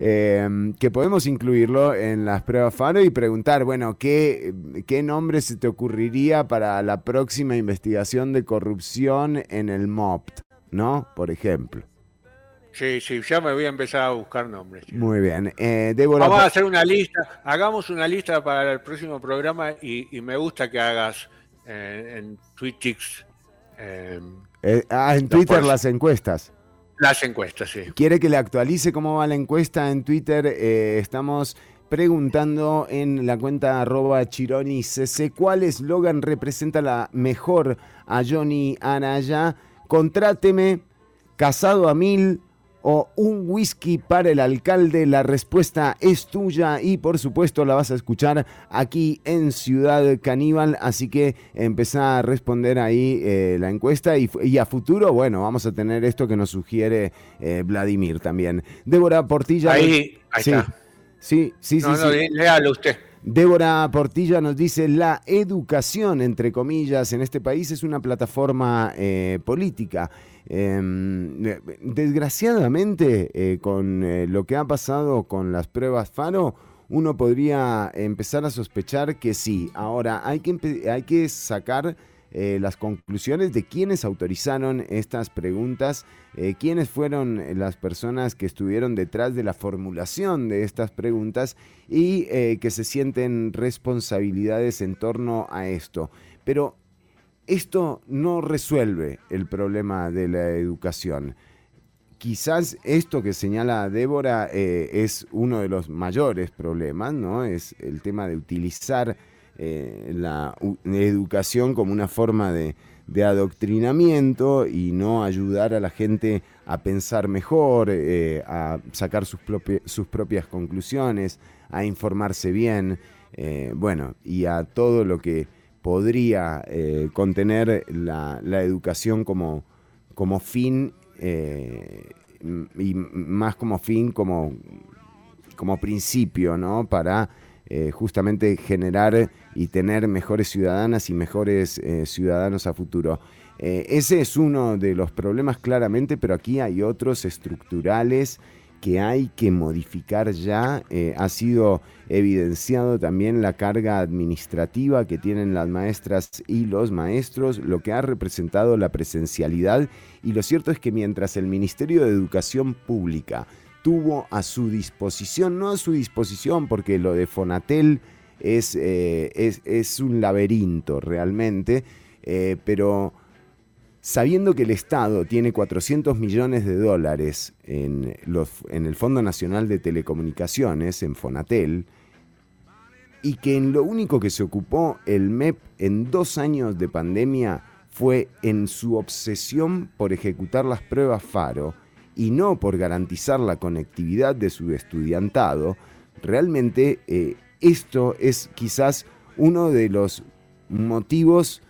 Speaker 2: eh, que podemos incluirlo en las pruebas FARO y preguntar, bueno, ¿qué, ¿qué nombre se te ocurriría para la próxima investigación de corrupción en el MOPT? ¿No? Por ejemplo.
Speaker 4: Sí, sí, ya me voy a empezar a buscar nombres.
Speaker 2: Muy bien. Eh, Débora,
Speaker 4: Vamos a hacer una lista, hagamos una lista para el próximo programa y, y me gusta que hagas eh, en Twitch eh,
Speaker 2: ah, en Twitter las encuestas.
Speaker 4: las encuestas, sí.
Speaker 2: ¿Quiere que le actualice cómo va la encuesta en Twitter? Estamos preguntando en la cuenta arroba chironicc cuál eslogan representa la mejor a Johnny Araya. Contráteme, casado a mil o un whisky para el alcalde. La respuesta es tuya y por supuesto la vas a escuchar aquí en Ciudad Caníbal. Así que empezá a responder ahí eh, la encuesta y, a futuro, bueno, vamos a tener esto que nos sugiere eh, Vladimir también. Débora Portilla.
Speaker 4: Ahí, ahí
Speaker 2: sí,
Speaker 4: está.
Speaker 2: sí, sí,
Speaker 4: No,
Speaker 2: sí,
Speaker 4: no,
Speaker 2: sí.
Speaker 4: léalo usted.
Speaker 2: Débora Portilla nos dice, la educación, entre comillas, en este país es una plataforma eh, política. Em, desgraciadamente, eh, con eh, lo que ha pasado con las pruebas FARO, uno podría empezar a sospechar que sí. Ahora, hay que, hay que sacar eh, las conclusiones de quiénes autorizaron estas preguntas, quiénes fueron las personas que estuvieron detrás de la formulación de estas preguntas y que se sienten responsabilidades en torno a esto. Pero esto no resuelve el problema de la educación. Quizás esto que señala Débora eh, es uno de los mayores problemas, ¿no? Es el tema de utilizar eh, la educación como una forma de, adoctrinamiento y no ayudar a la gente a pensar mejor, eh, a sacar sus, sus propias conclusiones, a informarse bien, bueno, y a todo lo que podría eh, contener la, la educación como, como fin eh, y más como fin, como, como principio, ¿no? Para eh, justamente generar y tener mejores ciudadanas y mejores ciudadanos a futuro. Ese es uno de los problemas claramente, pero aquí hay otros estructurales que hay que modificar ya. Eh, ha sido evidenciado también la carga administrativa que tienen las maestras y los maestros, lo que ha representado la presencialidad. Y lo cierto es que mientras el Ministerio de Educación Pública tuvo a su disposición, no a su disposición porque lo de Fonatel es, eh, es, es un laberinto realmente, eh, pero sabiendo que el Estado tiene 400 millones de dólares en, los, en el Fondo Nacional de Telecomunicaciones, en Fonatel, y que en lo único que se ocupó el MEP en dos años de pandemia fue en su obsesión por ejecutar las pruebas FARO y no por garantizar la conectividad de su estudiantado, realmente eh, esto es quizás uno de los motivos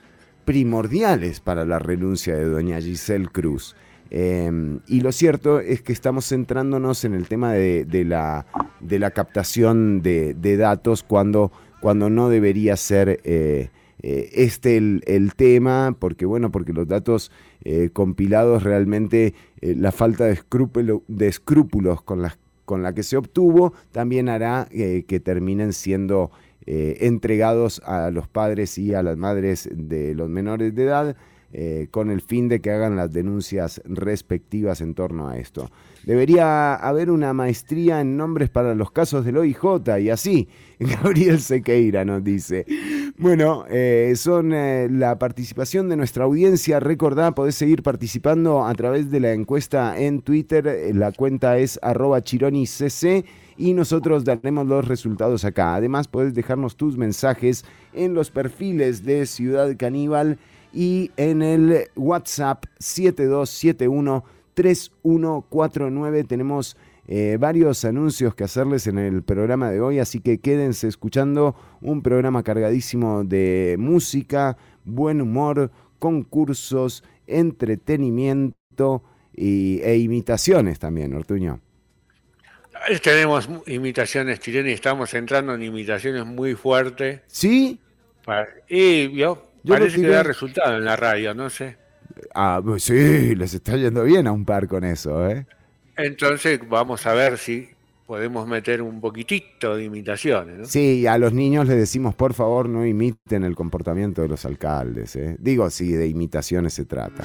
Speaker 2: primordiales para la renuncia de doña Giselle Cruz. Eh, y lo cierto es que estamos centrándonos en el tema de, la, de la captación de, datos cuando, cuando no debería ser eh, eh, este el, el tema, porque bueno, porque los datos eh, compilados realmente, la falta de, de escrúpulos con las con la que se obtuvo también hará que terminen siendo eh, entregados a los padres y a las madres de los menores de edad eh, con el fin de que hagan las denuncias respectivas en torno a esto. Debería haber una maestría en nombres para los casos del OIJ y así. Gabriel Sequeira nos dice. Bueno, eh, son la participación de nuestra audiencia. Recordá, podés seguir participando a través de la encuesta en Twitter. La cuenta es arroba chironicc y nosotros daremos los resultados acá. Además, podés dejarnos tus mensajes en los perfiles de Ciudad Caníbal y en el WhatsApp 7271 3149 tenemos eh, varios anuncios que hacerles en el programa de hoy, así que quédense escuchando un programa cargadísimo de música, buen humor, concursos, entretenimiento y, e imitaciones también, Ortuño.
Speaker 4: Tenemos imitaciones chilenas y estamos entrando en imitaciones muy fuertes.
Speaker 2: ¿Sí?
Speaker 4: para- y yo,
Speaker 2: Yo
Speaker 4: parece que
Speaker 2: tiré.
Speaker 4: da resultado en la radio, no sé.
Speaker 2: Ah, pues sí, les está yendo bien a un par con eso, ¿eh?
Speaker 4: Entonces vamos a ver si podemos meter un poquitito de imitaciones. ¿no?
Speaker 8: Sí, a los niños les decimos, por favor, no imiten el comportamiento de los alcaldes. ¿eh? Digo, si de imitaciones se trata.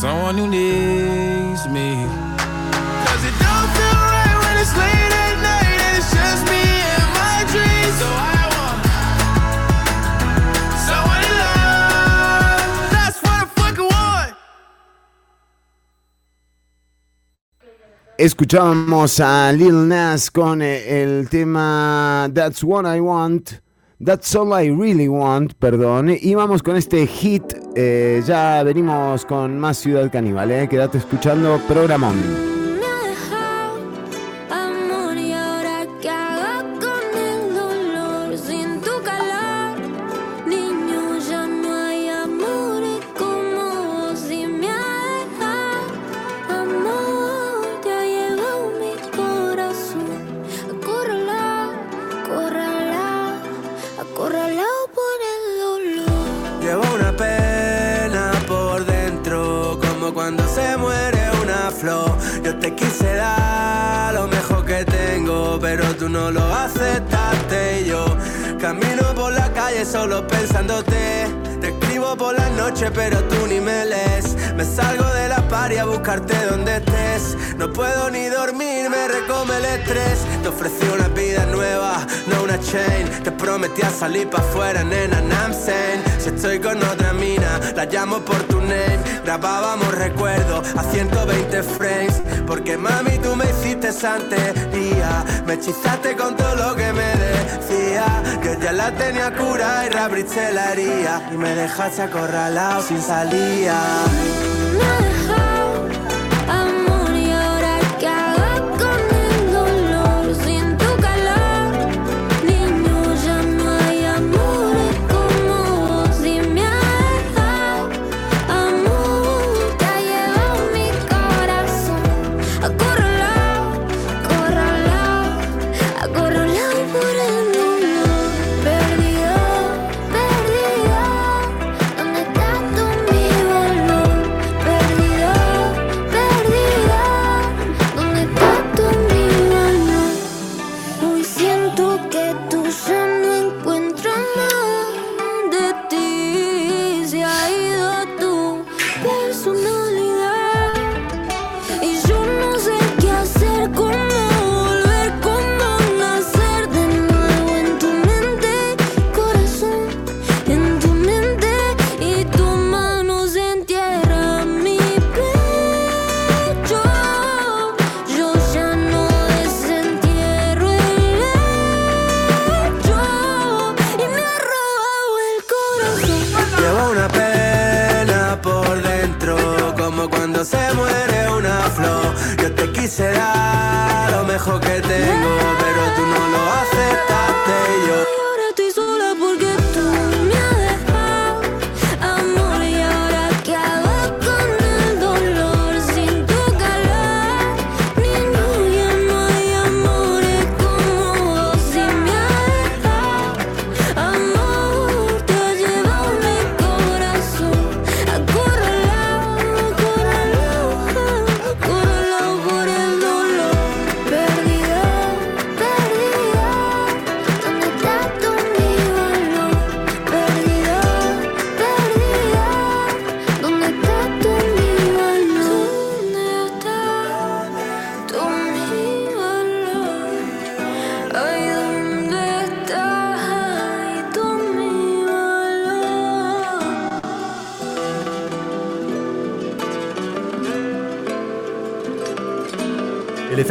Speaker 9: someone who needs me. Cause it don't feel right when it's late at night and it's just me and my dreams. So I want someone to love. That's what I fucking want.
Speaker 8: Escuchábamos a Lil Nas con el tema That's What I Want. That's All I Really Want, perdón. Y vamos con este hit. eh, ya venimos con más Ciudad Caníbal. Eh. Quédate escuchando programón.
Speaker 10: Donde estés. No puedo ni dormir, me recome el estrés. Te ofrecí una vida nueva, no una chain. Te prometí a salir pa' afuera, nena, saying. Si estoy con otra mina, la llamo por tu name. Grabábamos recuerdos a 120 frames. Porque mami, tú me hiciste santería. Me hechizaste con todo lo que me decía. Que ya la tenía cura y reabriste la herida. Y me dejaste acorralado sin salida.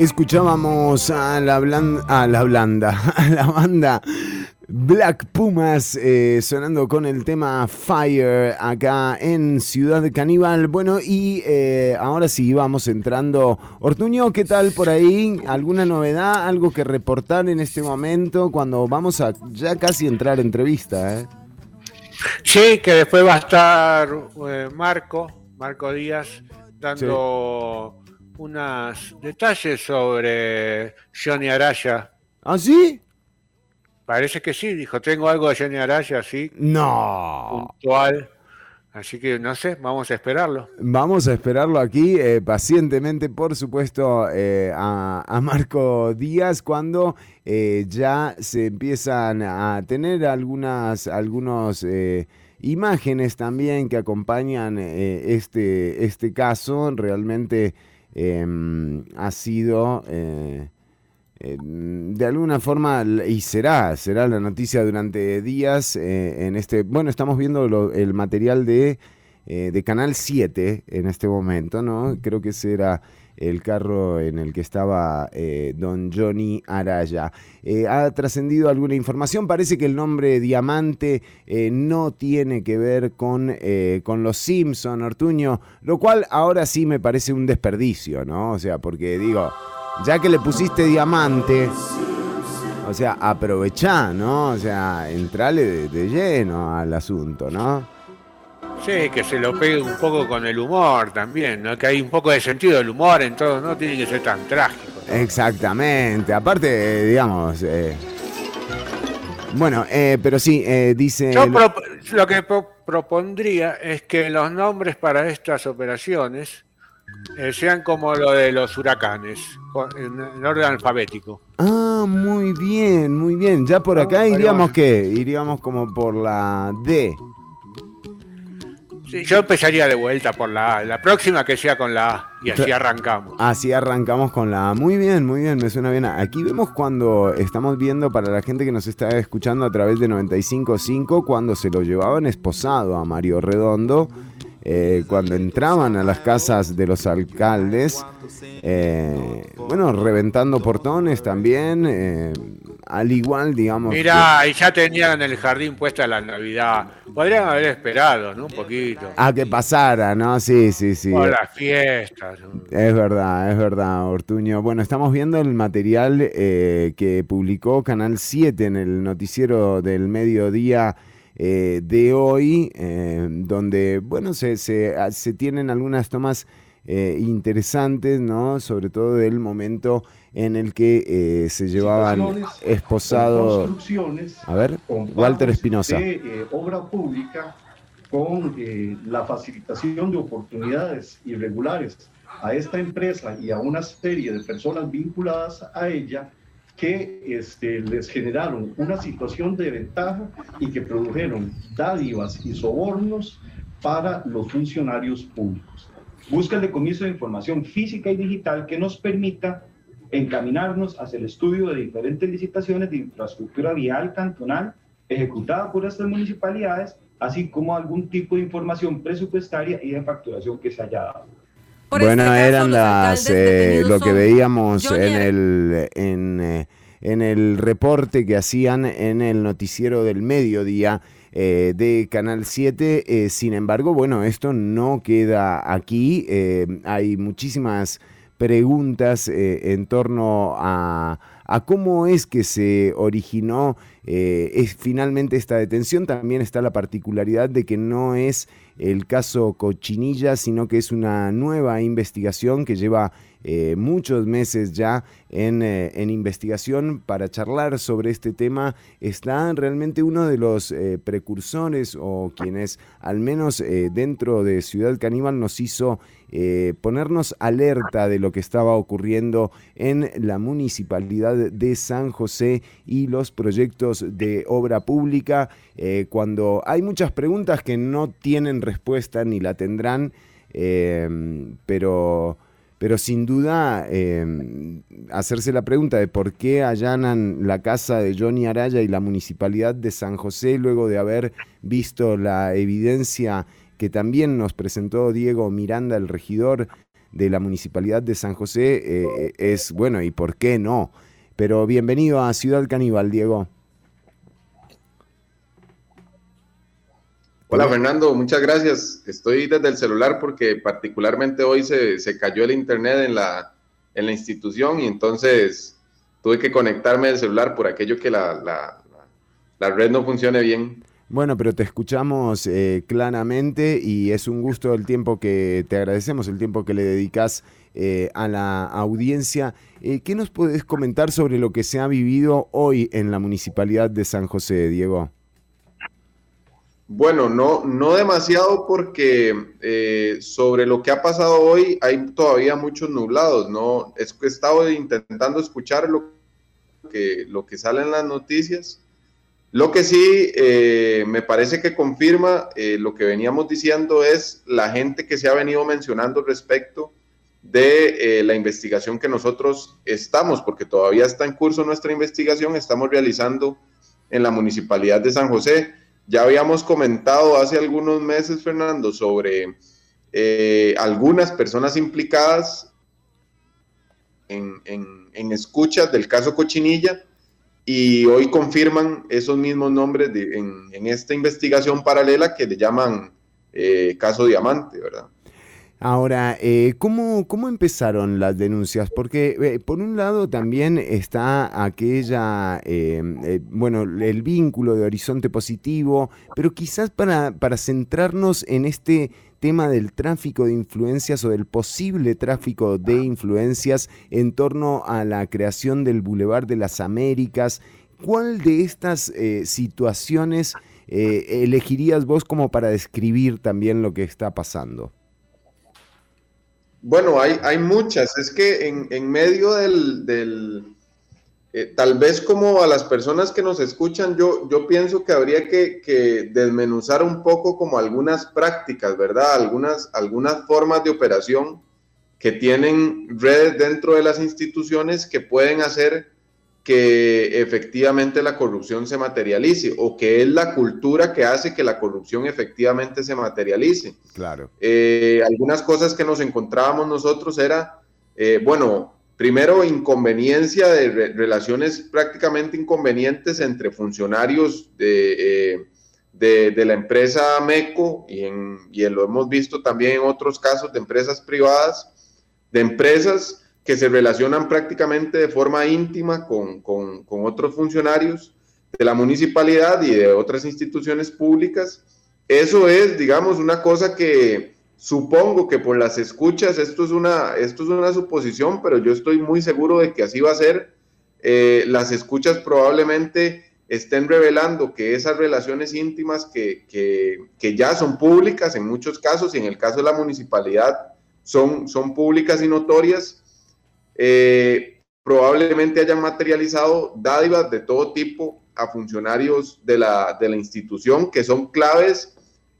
Speaker 2: Escuchábamos a la, blan- a la blanda, a la banda Black Pumas eh, sonando con el tema Fire acá en Ciudad Caníbal. Bueno, y eh, ahora sí vamos entrando. Ortuño, ¿qué tal por ahí? ¿Alguna novedad? ¿Algo que reportar en este momento cuando vamos a ya casi entrar a entrevista? eh?
Speaker 4: Sí, que después va a estar eh, Marco, Marco Díaz, dando unos detalles sobre Johnny Araya.
Speaker 2: ¿Ah, sí?
Speaker 4: Parece que sí, dijo, tengo algo de Johnny Araya, sí,
Speaker 2: No.
Speaker 4: puntual. Así que no sé, vamos a esperarlo.
Speaker 2: Vamos a esperarlo aquí eh, pacientemente, por supuesto, eh, a, a Marco Díaz cuando eh, ya se empiezan a tener algunas algunos, imágenes también que acompañan este, este caso. Realmente em, ha sido... eh, em, de alguna forma, y será, será la noticia durante días eh, en este, bueno, estamos viendo lo- el material de, eh, de Canal 7 en este momento, ¿no? Creo que ese era el carro en el que estaba eh, don Johnny Araya. Eh, ha trascendido alguna información, parece que el nombre Diamante eh, no tiene que ver con, eh, con los Simpson, Ortuño, lo cual ahora sí me parece un desperdicio, ¿no? O sea, porque digo, ya que le pusiste Diamante, o sea, aprovechá, ¿no? O sea, entrale de, de lleno al asunto, ¿no?
Speaker 4: Sí, que se lo pegue un poco con el humor también, ¿no? Que hay un poco de sentido del humor en todo, no tiene que ser tan trágico.
Speaker 2: Exactamente. Aparte, digamos. eh, bueno, eh, pero sí, eh, dice.
Speaker 4: Yo pro- lo que pro- propondría es que los nombres para estas operaciones eh, sean como lo de los huracanes, en, en orden alfabético.
Speaker 2: Ah, muy bien, muy bien. Ya por acá iríamos, ¿qué? Iríamos como por la D.
Speaker 4: Sí, yo empezaría de vuelta por la A, la próxima que sea con la A, y así arrancamos.
Speaker 2: Así arrancamos con la A. Muy bien, muy bien, me suena bien. Aquí vemos cuando estamos viendo para la gente que nos está escuchando a través de 95.5, cuando se lo llevaban esposado a Mario Redondo, eh, cuando entraban a las casas de los alcaldes, eh, bueno, reventando portones también, eh, al igual, digamos.
Speaker 4: Mirá, y ya tenían en el jardín puesta la Navidad. Podrían haber esperado, ¿no? Un poquito.
Speaker 2: a que pasara, ¿no? Sí, sí, sí.
Speaker 4: Por las fiestas. ¿no?
Speaker 2: Es verdad, es verdad, Ortuño. Bueno, estamos viendo el material eh, que publicó Canal 7 en el noticiero del mediodía eh, de hoy, eh, donde, bueno, se, se- ah, se tienen algunas tomas eh, interesantes, ¿no? Sobre todo del momento en el que eh, se llevaban esposados.
Speaker 11: construcciones
Speaker 2: A ver, Walter Espinosa.
Speaker 11: eh, obra pública con la facilitación de oportunidades irregulares a esta empresa y a una serie de personas vinculadas a ella que este, les generaron una situación de ventaja y que produjeron dádivas y sobornos para los funcionarios públicos. Busca el decomiso de información física y digital que nos permita encaminarnos hacia el estudio de diferentes licitaciones de infraestructura vial cantonal ejecutada por estas municipalidades, así como algún tipo de información presupuestaria y de facturación que se haya dado.
Speaker 2: Bueno, eran las eh, lo que veíamos
Speaker 11: Johnny
Speaker 2: en el en, eh, en el reporte que hacían en el noticiero del mediodía eh, de Canal 7. Eh, sin embargo, bueno, esto no queda aquí. Eh, hay muchísimas preguntas en torno a, a cómo es que se originó es finalmente esta detención. También está la particularidad de que no es el caso Cochinilla, sino que es una nueva investigación que lleva eh, muchos meses ya en, eh, en investigación para charlar sobre este tema. Está realmente uno de los eh, precursores o quienes al menos dentro de Ciudad Caníbal nos hizo ponernos alerta de lo que estaba ocurriendo en la municipalidad de San José y los proyectos de obra pública, cuando hay muchas preguntas que no tienen respuesta ni la tendrán, pero, pero sin duda eh, hacerse la pregunta de por qué allanan la casa de Johnny Araya y la municipalidad de San José luego de haber visto la evidencia que también nos presentó Diego Miranda, el regidor de la Municipalidad de San José eh, es, bueno, ¿y por qué no? Pero bienvenido a Ciudad Caníbal, Diego.
Speaker 12: Hola Fernando, muchas gracias. Estoy desde el celular porque particularmente hoy se, se cayó el internet en la, en la institución y entonces tuve que conectarme al celular por aquello que la, la, la red no funcione bien.
Speaker 2: Bueno, pero te escuchamos eh, claramente y es un gusto el tiempo que te agradecemos, el tiempo que le dedicas eh, a la audiencia. Eh, ¿Qué nos puedes comentar sobre lo que se ha vivido hoy en la Municipalidad de San José, Diego?
Speaker 12: Bueno, no, no demasiado porque sobre lo que ha pasado hoy hay todavía muchos nublados. No, he estado intentando escuchar lo que, lo que sale en las noticias lo que sí eh, me parece que confirma eh, lo que veníamos diciendo es la gente que se ha venido mencionando respecto de eh, la investigación que nosotros estamos, porque todavía está en curso nuestra investigación, estamos realizando en la Municipalidad de San José. Ya habíamos comentado hace algunos meses, Fernando, sobre algunas personas implicadas en, en escuchas del caso Cochinilla y hoy confirman esos mismos nombres en, esta investigación paralela que le llaman eh, caso Diamante, ¿verdad?
Speaker 2: Ahora, eh, ¿cómo, ¿cómo, empezaron las denuncias? Porque eh, por un lado también está aquella, bueno, el vínculo de horizonte positivo, pero quizás para, para centrarnos en este tema del tráfico de influencias o del posible tráfico de influencias en torno a la creación del Boulevard de las Américas. ¿Cuál de estas eh, situaciones eh, elegirías vos como para describir también lo que está pasando?
Speaker 12: Bueno, hay, hay muchas. Es que en, medio del eh, tal vez como a las personas que nos escuchan, yo, yo pienso que habría que, desmenuzar un poco como algunas prácticas, ¿verdad? Algunas, algunas formas de operación que tienen redes dentro de las instituciones que pueden hacer que efectivamente la corrupción se materialice o que es la cultura que hace que la corrupción efectivamente se materialice.
Speaker 2: Claro.
Speaker 12: Eh, algunas cosas que nos encontrábamos nosotros era, eh, bueno, Primero, inconveniencia de relaciones prácticamente inconvenientes entre funcionarios de, eh, de, la empresa MECO y, en, y lo hemos visto también en otros casos de empresas privadas, de empresas que se relacionan prácticamente de forma íntima con, con, con otros funcionarios de la municipalidad y de otras instituciones públicas. Eso es, digamos, una cosa que, Supongo que por las escuchas, esto es una, esto es una suposición, pero yo estoy muy seguro de que así va a ser. Eh, las escuchas probablemente estén revelando que esas relaciones íntimas que, que, ya son públicas en muchos casos y en el caso de la municipalidad son, son públicas y notorias, eh, probablemente hayan materializado dádivas de todo tipo a funcionarios de la, de la institución que son claves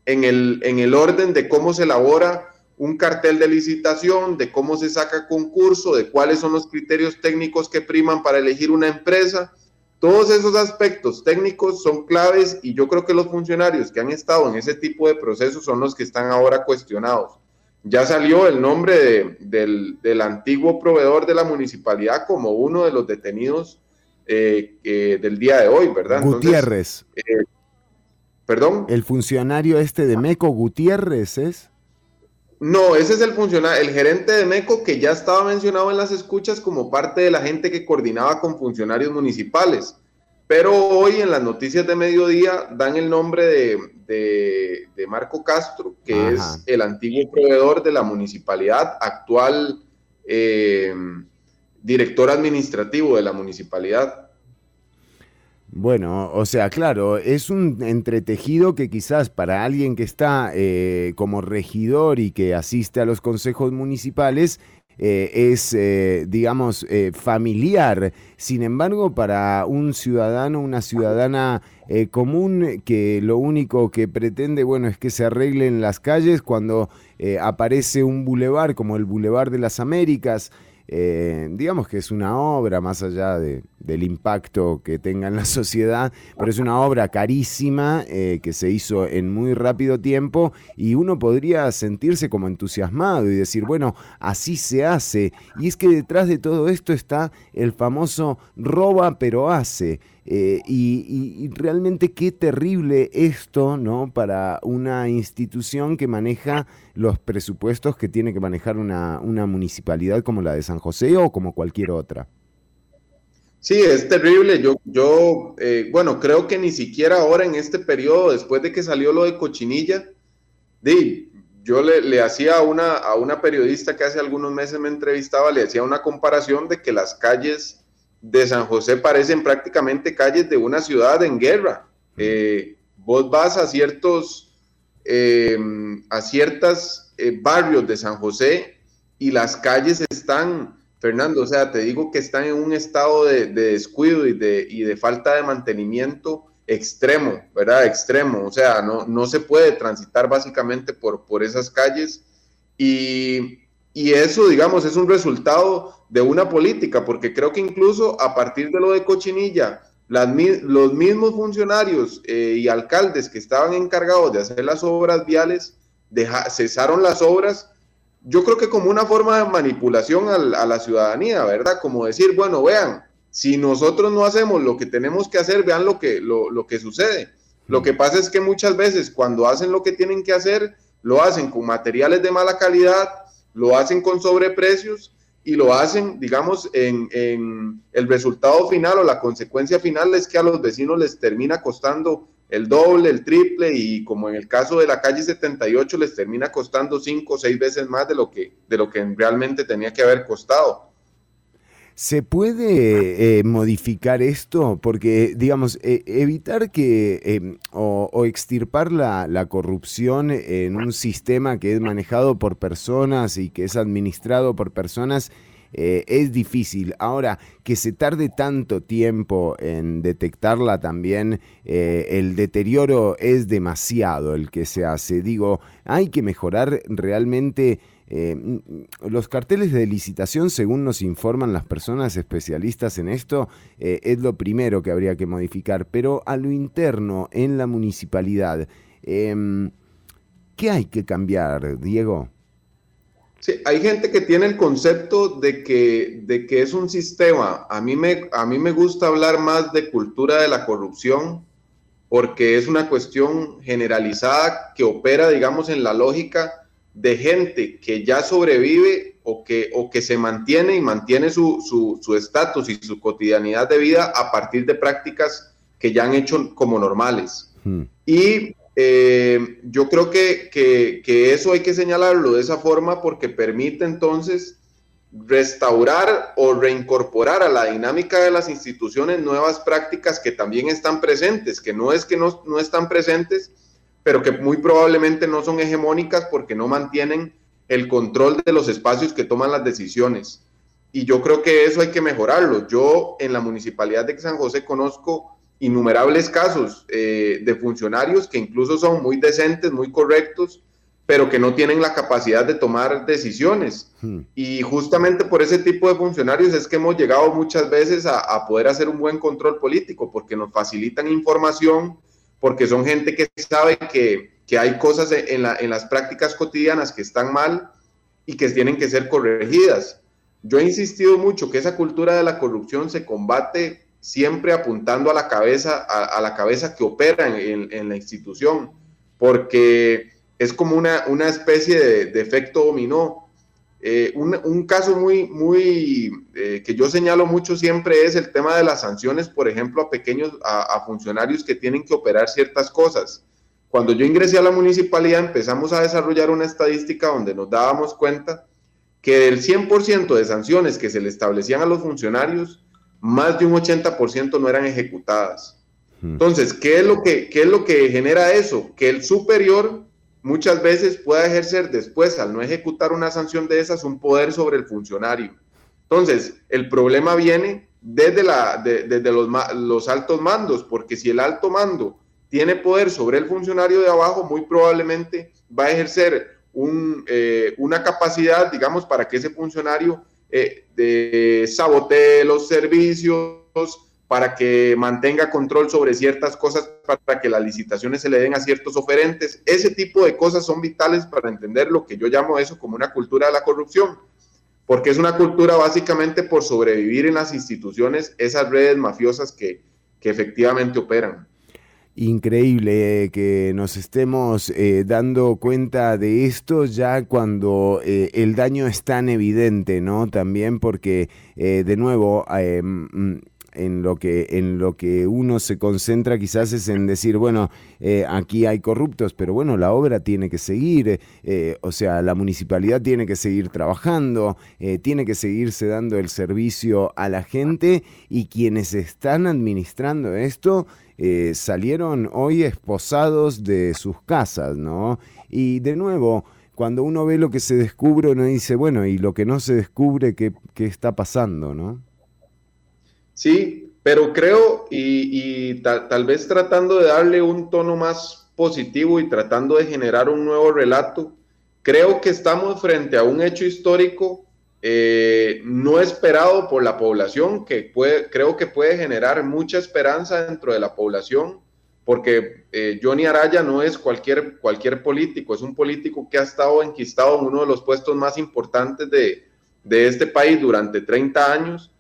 Speaker 12: en el, en el orden de cómo se elabora un cartel de licitación, de cómo se saca concurso, de cuáles son los criterios técnicos que priman para elegir una empresa. Todos esos aspectos técnicos son claves y yo creo que los funcionarios que han estado en ese tipo de procesos son los que están ahora cuestionados. Ya salió el nombre del, del, antiguo proveedor de la municipalidad como uno de los detenidos eh, eh, del día de hoy, ¿verdad?
Speaker 2: Gutiérrez.
Speaker 12: Eh, ¿Perdón?
Speaker 2: ¿El funcionario este de MECO Gutiérrez es?
Speaker 12: No, ese es el funcionario, el gerente de MECO que ya estaba mencionado en las escuchas como parte de la gente que coordinaba con funcionarios municipales. Pero hoy en las noticias de mediodía dan el nombre de, de, Marco Castro, que es el antiguo proveedor de la municipalidad, actual eh, director administrativo de la municipalidad.
Speaker 2: Bueno, o sea, claro, es un entretejido que quizás para alguien que está eh, como regidor y que asiste a los consejos municipales eh, es, eh, digamos, familiar. Sin embargo, para un ciudadano, una ciudadana común que lo único que pretende, bueno, es que se arreglen las calles cuando aparece un bulevar como el Boulevard de las Américas, eh, digamos que es una obra más allá de, del impacto que tenga en la sociedad, pero es una obra carísima eh, que se hizo en muy rápido tiempo y uno podría sentirse como entusiasmado y decir, bueno, así se hace. Y es que detrás de todo esto está el famoso roba pero hace. Eh, y, realmente qué terrible esto, ¿no? Para una institución que maneja los presupuestos que tiene que manejar una, una municipalidad como la de San José o como cualquier otra.
Speaker 12: Sí, es terrible. Yo, yo eh, bueno, creo que ni siquiera ahora en este periodo, después de que salió lo de Cochinilla, di, yo le, le hacía una, a una periodista que hace algunos meses me entrevistaba, le hacía una comparación de que las calles de San José parecen prácticamente calles de una ciudad en guerra. Eh, vos vas a ciertos, eh, a ciertas eh, barrios de San José y las calles están, Fernando, o sea, te digo que están en un estado de, descuido y de, y de, falta de mantenimiento extremo, ¿verdad? Extremo, o sea, no, no se puede transitar básicamente por, por esas calles y y eso, digamos, es un resultado de una política, porque creo que incluso a partir de lo de Cochinilla, los mismos funcionarios eh, y alcaldes que estaban encargados de hacer las obras viales cesaron las obras, yo creo que como una forma de manipulación a la ciudadanía, ¿verdad? Como decir, bueno, vean, si nosotros no hacemos lo que tenemos que hacer, vean lo que, lo, lo que sucede. Lo que pasa es que muchas veces cuando hacen lo que tienen que hacer, lo hacen con materiales de mala calidad, lo hacen con sobreprecios y lo hacen, digamos, en, el resultado final o la consecuencia final es que a los vecinos les termina costando el doble, el triple y como en el caso de la calle 78 les termina costando cinco o seis veces más de lo que, de lo que realmente tenía que haber costado.
Speaker 2: ¿Se puede eh, modificar esto? Porque, digamos, eh, evitar que em, o, extirpar la, corrupción en un sistema que es manejado por personas y que es administrado por personas eh, es difícil. Ahora, que se tarde tanto tiempo en detectarla también, el deterioro es demasiado el que se hace. Digo, hay que mejorar realmente eh, los carteles de licitación, según nos informan las personas especialistas en esto, eh, es lo primero que habría que modificar, pero a lo interno, en la municipalidad, em, ¿qué hay que cambiar, Diego?
Speaker 12: Sí, hay gente que tiene el concepto de que, de que es un sistema. A mí, me, a mí me gusta hablar más de cultura de la corrupción porque es una cuestión generalizada que opera, digamos, en la lógica de gente que ya sobrevive o que, o que se mantiene y mantiene su estatus y su cotidianidad de vida a partir de prácticas que ya han hecho como normales. Hmm. Y eh, yo creo que, que, eso hay que señalarlo de esa forma porque permite entonces restaurar o reincorporar a la dinámica de las instituciones nuevas prácticas que también están presentes, que no es que no, no están presentes, pero que muy probablemente no son hegemónicas porque no mantienen el control de los espacios que toman las decisiones. Y yo creo que eso hay que mejorarlo. Yo en la municipalidad de San José conozco innumerables casos eh, de funcionarios que incluso son muy decentes, muy correctos, pero que no tienen la capacidad de tomar decisiones. Hmm. Y justamente por ese tipo de funcionarios es que hemos llegado muchas veces a, a poder hacer un buen control político, porque nos facilitan información, porque son gente que sabe que, hay cosas en, las prácticas cotidianas que están mal y que tienen que ser corregidas. Yo he insistido mucho que esa cultura de la corrupción se combate siempre apuntando a la cabeza, a, la cabeza que opera en, la institución, porque es como una, una especie de, de efecto dominó eh, un, caso muy, muy eh, que yo señalo mucho siempre es el tema de las sanciones, por ejemplo, a pequeños, a, funcionarios que tienen que operar ciertas cosas. Cuando yo ingresé a la municipalidad empezamos a desarrollar una estadística donde nos dábamos cuenta que del 100% de sanciones que se le establecían a los funcionarios, más de un 80% no eran ejecutadas. Entonces, ¿qué es, lo que, ¿qué es lo que genera eso? Que el superior muchas veces pueda ejercer después, al no ejecutar una sanción de esas, un poder sobre el funcionario. Entonces, el problema viene desde, la, desde los, los, altos mandos, porque si el alto mando tiene poder sobre el funcionario de abajo, muy probablemente va a ejercer un, eh, una capacidad, digamos, para que ese funcionario eh, de sabotee los servicios, para que mantenga control sobre ciertas cosas, para que las licitaciones se le den a ciertos oferentes. Ese tipo de cosas son vitales para entender lo que yo llamo eso como una cultura de la corrupción, porque es una cultura básicamente por sobrevivir en las instituciones, esas redes mafiosas que, que efectivamente operan.
Speaker 2: Increíble eh, que nos estemos eh, dando cuenta de esto ya cuando eh, el daño es tan evidente, ¿no? También porque, de nuevo, mm, en lo que en lo que uno se concentra quizás es en decir bueno eh, aquí hay corruptos pero bueno la obra tiene que seguir eh, o sea la municipalidad tiene que seguir trabajando eh, tiene que seguirse dando el servicio a la gente y quienes están administrando esto salieron hoy esposados de sus casas no y de nuevo cuando uno ve lo que se descubre uno dice bueno y lo que no se descubre qué, qué está pasando no
Speaker 12: Sí, pero creo y, tal, vez tratando de darle un tono más positivo y tratando de generar un nuevo relato, creo que estamos frente a un hecho histórico eh, no esperado por la población, que puede, creo que puede generar mucha esperanza dentro de la población, porque eh, Johnny Araya no es cualquier, cualquier político, es un político que ha estado enquistado en uno de los puestos más importantes de, de este país durante 30 años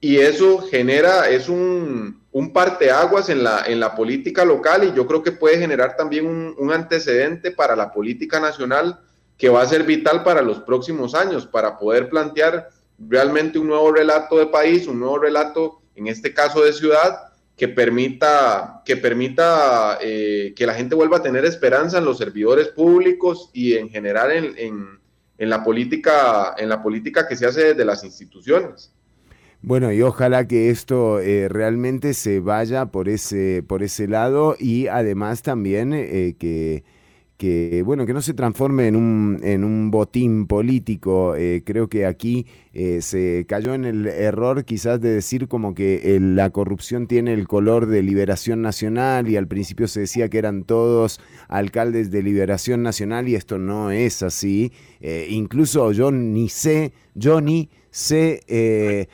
Speaker 12: y eso genera, es un, un parteaguas en la, en la política local y yo creo que puede generar también un, antecedente para la política nacional que va a ser vital para los próximos años, para poder plantear realmente un nuevo relato de país, un nuevo relato, en este caso de ciudad, que permita, que, permita eh, que la gente vuelva a tener esperanza en los servidores públicos y en general en, en, en, la política, en la política que se hace desde las instituciones.
Speaker 2: Bueno, y ojalá que esto eh, realmente se vaya por ese, por ese lado y además también eh, que, bueno, que no se transforme en un, en un botín político. Eh, creo que aquí se cayó en el error quizás de decir como que la corrupción tiene el color de liberación nacional y al principio se decía que eran todos alcaldes de liberación nacional y esto no es así. incluso yo ni sé, yo ni sé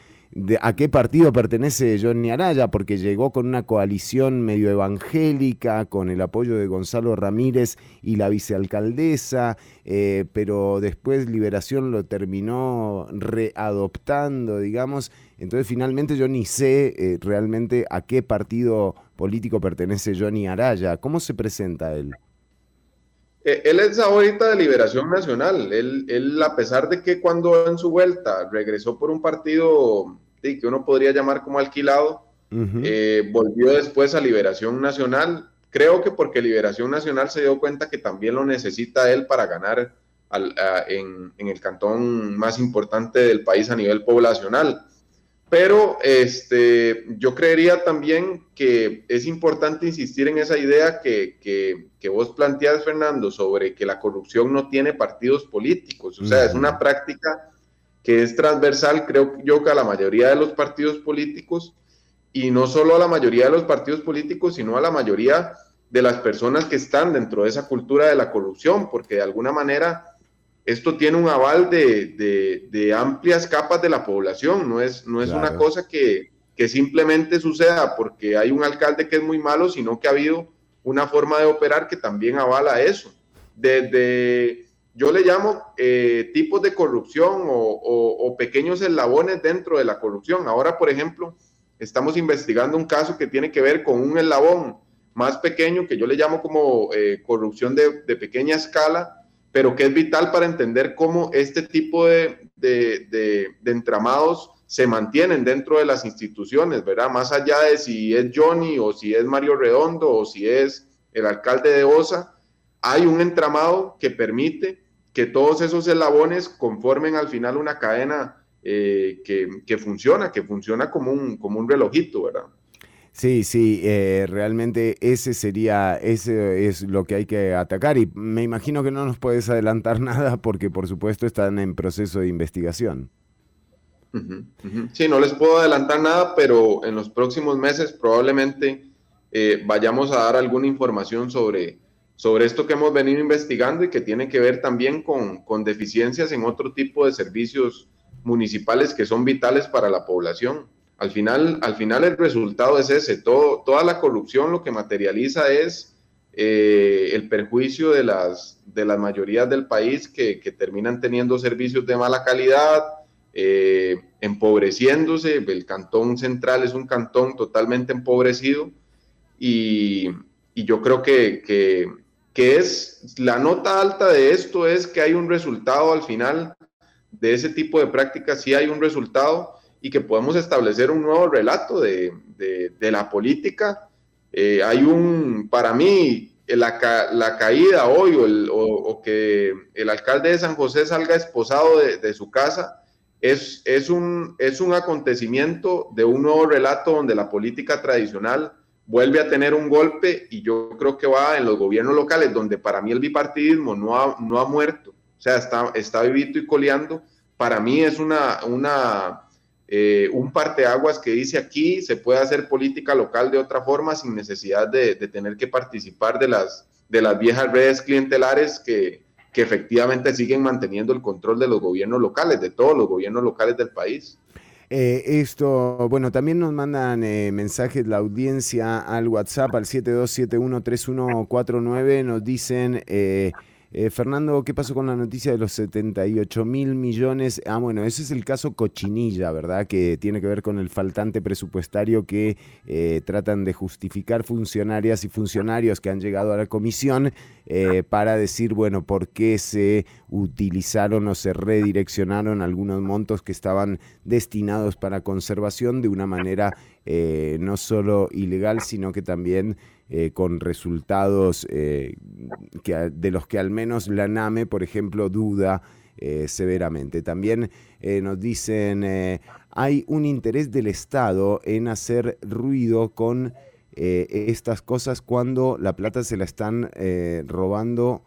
Speaker 2: a qué partido pertenece Johnny Araya, porque llegó con una coalición medio evangélica, con el apoyo de Gonzalo Ramírez y la vicealcaldesa, eh, pero después Liberación lo terminó readoptando, digamos. Entonces finalmente yo ni sé eh, realmente a qué partido político pertenece Johnny Araya. ¿Cómo se presenta él?
Speaker 12: Eh, él es ahorita de Liberación Nacional. Él, él, a pesar de que cuando en su vuelta regresó por un partido que uno podría llamar como alquilado, eh, volvió después a Liberación Nacional. Creo que porque Liberación Nacional se dio cuenta que también lo necesita él para ganar en, el cantón más importante del país a nivel poblacional. Pero este, yo creería también que es importante insistir en esa idea que, que, vos planteas, Fernando, sobre que la corrupción no tiene partidos políticos. O sea, es una práctica que es transversal, creo yo, que a la mayoría de los partidos políticos, y no solo a la mayoría de los partidos políticos, sino a la mayoría de las personas que están dentro de esa cultura de la corrupción, porque de alguna manera esto tiene un aval de, de, amplias capas de la población, no es, no es una cosa que, que simplemente suceda porque hay un alcalde que es muy malo, sino que ha habido una forma de operar que también avala eso. Desde yo le llamo eh, tipos de corrupción o, pequeños eslabones dentro de la corrupción. Ahora, por ejemplo, estamos investigando un caso que tiene que ver con un eslabón más pequeño que yo le llamo como eh, corrupción de, pequeña escala, pero que es vital para entender cómo este tipo de, de, entramados se mantienen dentro de las instituciones, ¿verdad? Más allá de si es Johnny o si es Mario Redondo o si es el alcalde de Osa, hay un entramado que permite que todos esos eslabones conformen al final una cadena eh, que, funciona, que funciona como un, como un relojito, ¿verdad?
Speaker 2: Sí, sí, eh, realmente ese sería, ese es lo que hay que atacar y me imagino que no nos puedes adelantar nada porque por supuesto están en proceso de investigación.
Speaker 12: Sí, no les puedo adelantar nada, pero en los próximos meses probablemente eh, vayamos a dar alguna información sobre, sobre esto que hemos venido investigando y que tiene que ver también con, deficiencias en otro tipo de servicios municipales que son vitales para la población. Al final, al final el resultado es ese, Todo, toda la corrupción lo que materializa es eh, el perjuicio de las, de las mayorías del país que, terminan teniendo servicios de mala calidad, eh, empobreciéndose. El cantón central es un cantón totalmente empobrecido y, yo creo que, que, que, es la nota alta de esto es que hay un resultado al final de ese tipo de prácticas, sí hay un resultado y que podemos establecer un nuevo relato de, de, la política. Eh, hay un, para mí, la, la caída hoy o, el, o, que el alcalde de San José salga esposado de, de su casa es, es, un, es un acontecimiento de un nuevo relato donde la política tradicional vuelve a tener un golpe y yo creo que va en los gobiernos locales, donde para mí el bipartidismo no ha, no ha muerto, o sea, está, está vivito y coleando. Para mí es una, una, eh, un parteaguas que dice aquí se puede hacer política local de otra forma sin necesidad de, tener que participar de las, de las viejas redes clientelares que, que efectivamente siguen manteniendo el control de los gobiernos locales, de todos los gobiernos locales del país.
Speaker 2: Eh, esto, bueno, también nos mandan eh, mensajes la audiencia al WhatsApp al 72713149, nos dicen... Eh, eh, Fernando, ¿qué pasó con la noticia de los 78 mil millones? Ah, bueno, ese es el caso Cochinilla, ¿verdad? Que tiene que ver con el faltante presupuestario que eh, tratan de justificar funcionarias y funcionarios que han llegado a la comisión eh, para decir, bueno, por qué se utilizaron o se redireccionaron algunos montos que estaban destinados para conservación de una manera no solo ilegal, sino que también eh, con resultados eh, que, de los que al menos la NAME, por ejemplo, duda eh, severamente. También nos dicen, hay un interés del Estado en hacer ruido con estas cosas cuando la plata se la están robando.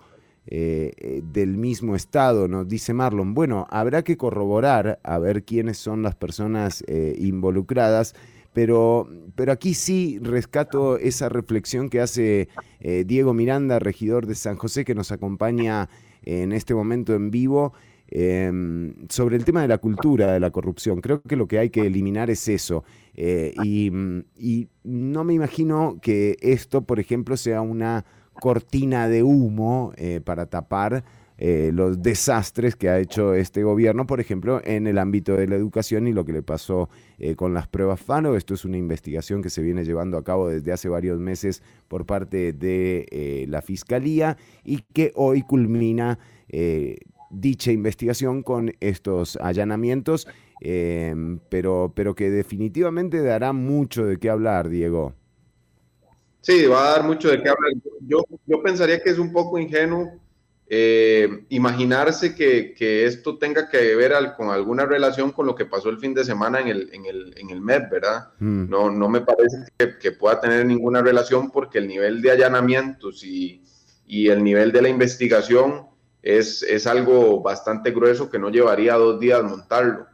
Speaker 2: del mismo estado, nos dice Marlon. Bueno, habrá que corroborar a ver quiénes son las personas involucradas pero, pero aquí sí rescato esa reflexión que hace eh, Diego Miranda, regidor de San José, que nos acompaña en este momento en vivo. Em, sobre el tema de la cultura de la corrupción. Creo que lo que hay que eliminar es eso. Eh, y, y, no me imagino que esto, por ejemplo, sea una cortina de humo eh, para tapar eh, los desastres que ha hecho este gobierno, por ejemplo, en el ámbito de la educación y lo que le pasó eh, con las pruebas FANO. Esto es una investigación que se viene llevando a cabo desde hace varios meses por parte de eh, la Fiscalía y que hoy culmina dicha investigación con estos allanamientos, pero, pero que definitivamente dará mucho de qué hablar, Diego.
Speaker 12: Sí, va a dar mucho de qué hablar. Yo, yo pensaría que es un poco ingenuo eh, imaginarse que, que, esto tenga que ver con alguna relación con lo que pasó el fin de semana en el, en el, en el MEP, ¿verdad? Mm. No, no me parece que, que, pueda tener ninguna relación porque el nivel de allanamientos y, y el nivel de la investigación es, es, algo bastante grueso que no llevaría dos días montarlo.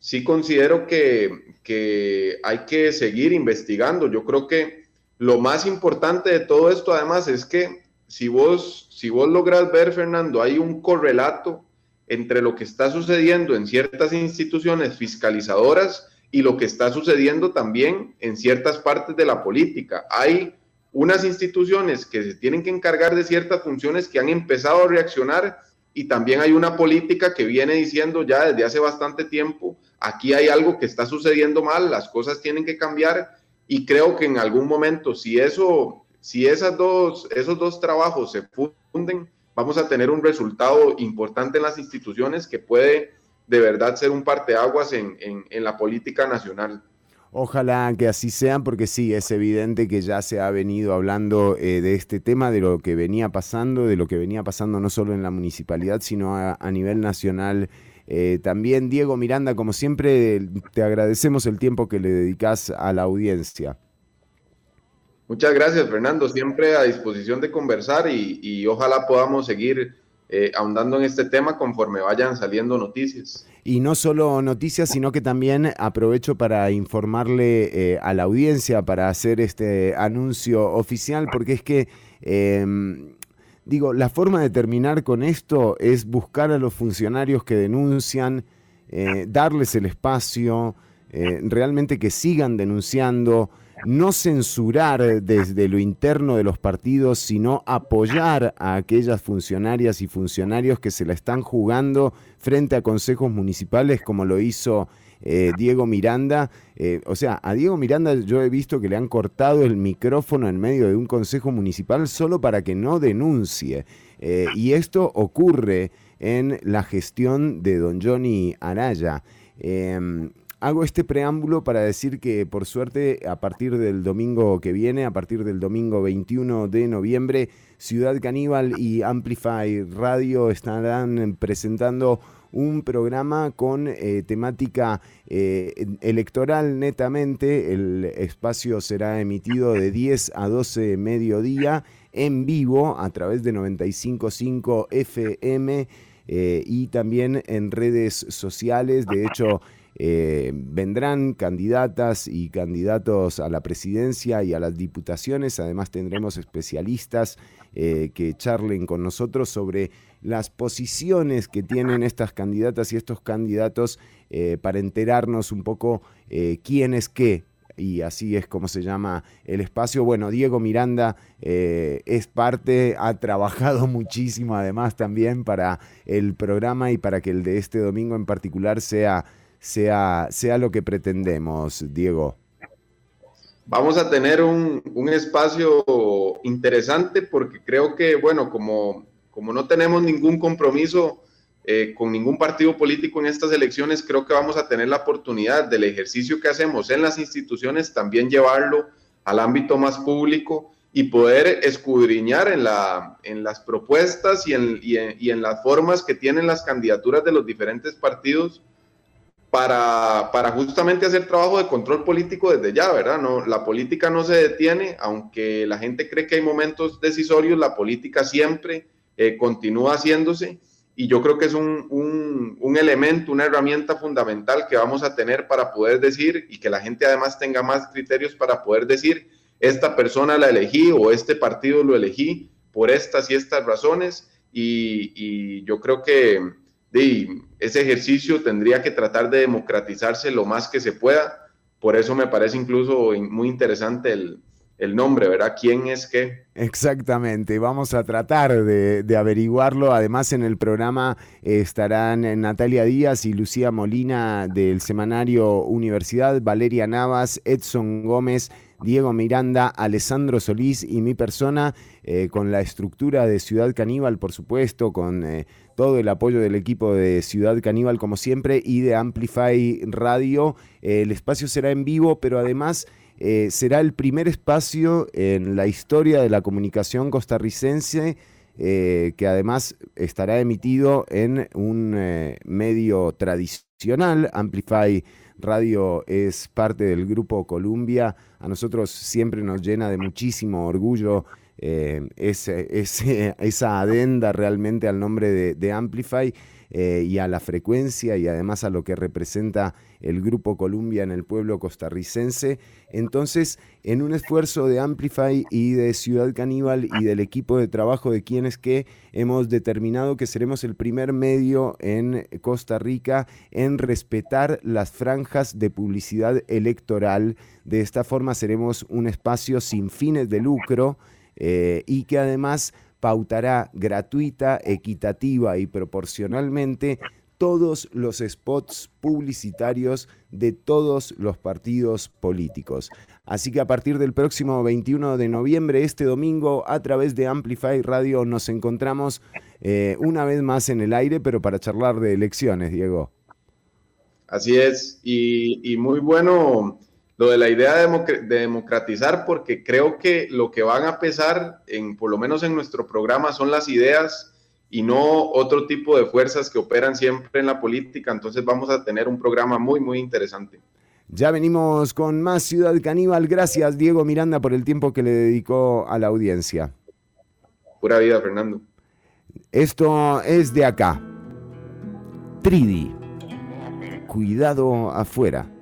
Speaker 12: Sí considero que, que hay que seguir investigando. Yo creo que lo más importante de todo esto además es que si vos, si vos logras ver, Fernando, hay un correlato entre lo que está sucediendo en ciertas instituciones fiscalizadoras y lo que está sucediendo también en ciertas partes de la política. Hay unas instituciones que se tienen que encargar de ciertas funciones que han empezado a reaccionar y también hay una política que viene diciendo ya desde hace bastante tiempo, aquí hay algo que está sucediendo mal, las cosas tienen que cambiar y creo que en algún momento, si eso si esas dos, esos dos trabajos se funden, vamos a tener un resultado importante en las instituciones que puede de verdad ser un parteaguas en, en, la política nacional.
Speaker 2: Ojalá que así sean, porque sí, es evidente que ya se ha venido hablando eh, de este tema, de lo que venía pasando, de lo que venía pasando no solo en la municipalidad, sino a, nivel nacional. Eh, también, Diego Miranda, como siempre, te agradecemos el tiempo que le dedicas a la audiencia.
Speaker 12: Muchas gracias, Fernando. Siempre a disposición de conversar y, ojalá podamos seguir eh, ahondando en este tema conforme vayan saliendo noticias.
Speaker 2: Y no solo noticias, sino que también aprovecho para informarle eh, a la audiencia, para hacer este anuncio oficial, porque es que, em, digo, la forma de terminar con esto es buscar a los funcionarios que denuncian eh, darles el espacio, realmente que sigan denunciando, no censurar desde lo interno de los partidos, sino apoyar a aquellas funcionarias y funcionarios que se la están jugando frente a consejos municipales, como lo hizo eh, Diego Miranda. Eh, o sea, a Diego Miranda yo he visto que le han cortado el micrófono en medio de un consejo municipal solo para que no denuncie. Eh, y esto ocurre en la gestión de don Johnny Araya. Hago este preámbulo para decir que por suerte a partir del domingo que viene, a partir del domingo 21 de noviembre, Ciudad Caníbal y Amplify Radio estarán presentando un programa con eh, temática eh, electoral netamente. El espacio será emitido de 10 a 12 mediodía en vivo a través de 95.5 FM eh, y también en redes sociales. De hecho, eh, vendrán candidatas y candidatos a la presidencia y a las diputaciones. Además tendremos especialistas eh, que charlen con nosotros sobre las posiciones que tienen estas candidatas y estos candidatos eh, para enterarnos un poco quién es qué y así es como se llama el espacio. Bueno, Diego Miranda es parte, ha trabajado muchísimo además también para el programa y para que el de este domingo en particular sea sea, sea lo que pretendemos, Diego?
Speaker 12: Vamos a tener un, espacio interesante porque creo que, bueno, como, como no tenemos ningún compromiso eh, con ningún partido político en estas elecciones, creo que vamos a tener la oportunidad del ejercicio que hacemos en las instituciones, también llevarlo al ámbito más público y poder escudriñar en, la, en las propuestas y en, y en las formas que tienen las candidaturas de los diferentes partidos para, para, justamente hacer trabajo de control político desde ya, ¿verdad? No, la política no se detiene, aunque la gente cree que hay momentos decisorios, la política siempre eh, continúa haciéndose y yo creo que es un, un, un, elemento, una herramienta fundamental que vamos a tener para poder decir y que la gente además tenga más criterios para poder decir, esta persona la elegí o este partido lo elegí por estas y estas razones y, y yo creo que de, ese ejercicio tendría que tratar de democratizarse lo más que se pueda. Por eso me parece incluso muy interesante el, nombre, ¿verdad? ¿Quién es qué?
Speaker 2: Exactamente, vamos a tratar de, averiguarlo. Además, en el programa estarán Natalia Díaz y Lucía Molina del semanario Universidad, Valeria Navas, Edson Gómez, Diego Miranda, Alessandro Solís y mi persona, eh, con la estructura de Ciudad Caníbal, por supuesto, con eh, todo el apoyo del equipo de Ciudad Caníbal como siempre y de Amplify Radio. el espacio será en vivo, pero además eh, será el primer espacio en la historia de la comunicación costarricense eh, que además estará emitido en un eh, medio tradicional. Amplify Radio es parte del grupo Columbia. A nosotros siempre nos llena de muchísimo orgullo eh, esa adenda realmente al nombre de, Amplify eh, y a la frecuencia y además a lo que representa el Grupo Columbia en el pueblo costarricense. Entonces, en un esfuerzo de Amplify y de Ciudad Caníbal y del equipo de trabajo de quienes que hemos determinado que seremos el primer medio en Costa Rica en respetar las franjas de publicidad electoral. De esta forma seremos un espacio sin fines de lucro eh, y que además pautará gratuita, equitativa y proporcionalmente todos los spots publicitarios de todos los partidos políticos. Así que a partir del próximo 21 de noviembre, este domingo, a través de Amplify Radio, nos encontramos eh, una vez más en el aire, pero para charlar de elecciones, Diego.
Speaker 12: Así es, y muy bueno lo de la idea de, democratizar, porque creo que lo que van a pesar, en, por lo menos en nuestro programa, son las ideas y no otro tipo de fuerzas que operan siempre en la política. Entonces vamos a tener un programa muy, muy interesante.
Speaker 2: Ya venimos con más Ciudad Caníbal. Gracias, Diego Miranda, por el tiempo que le dedicó a la audiencia.
Speaker 12: Pura vida, Fernando.
Speaker 2: Esto es de acá. Tridi. Cuidado afuera.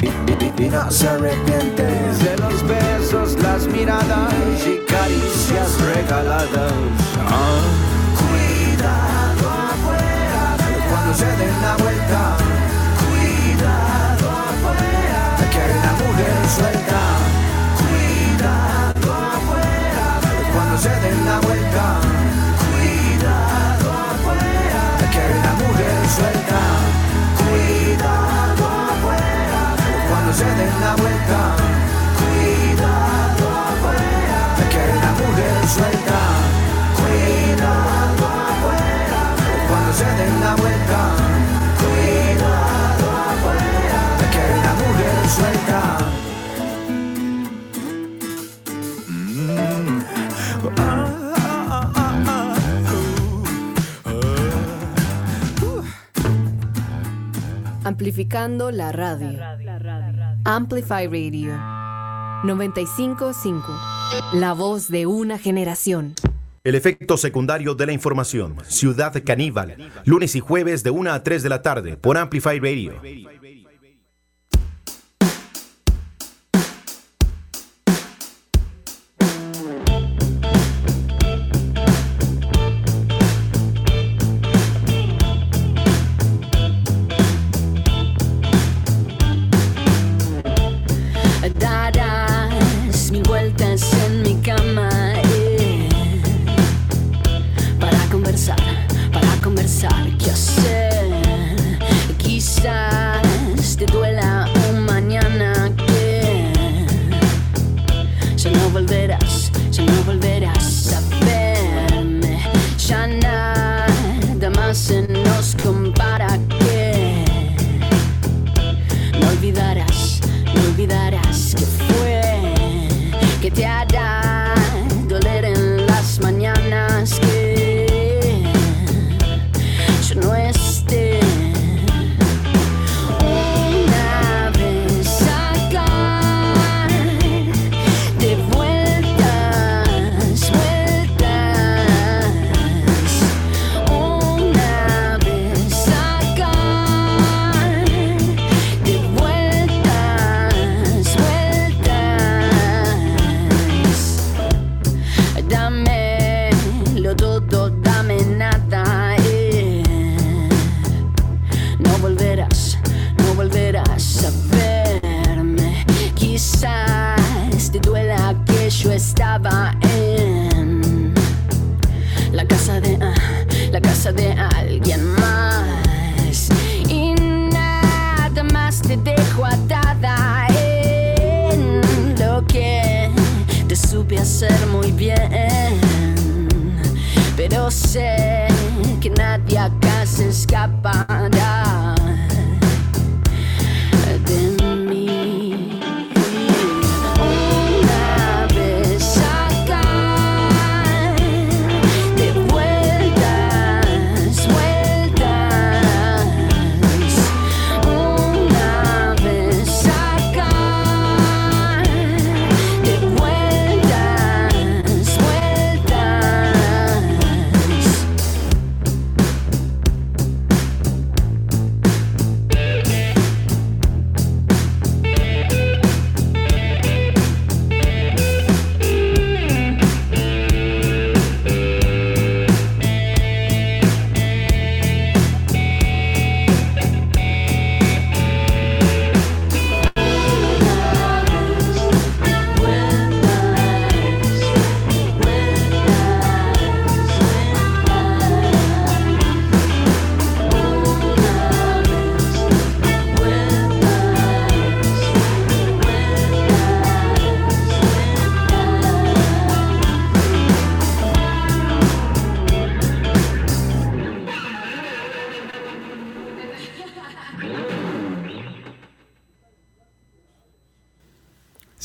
Speaker 13: Y, no se arrepiente de los besos, las miradas y caricias regaladas. Ah. Cuidado afuera cuando se den la vuelta. Cuidado afuera que hay una mujer suelta. Cuidado afuera cuando se den la vuelta. Vuelta. Cuidado afuera que una mujer suelta. Cuidado afuera cuando se den la vuelta. Cuidado afuera que una mujer suelta.
Speaker 14: Amplificando la radio. Amplify Radio 955. La voz de una generación.
Speaker 15: El efecto secundario de la información. Ciudad Caníbal. Lunes y jueves de 1 a 3 de la tarde por Amplify Radio.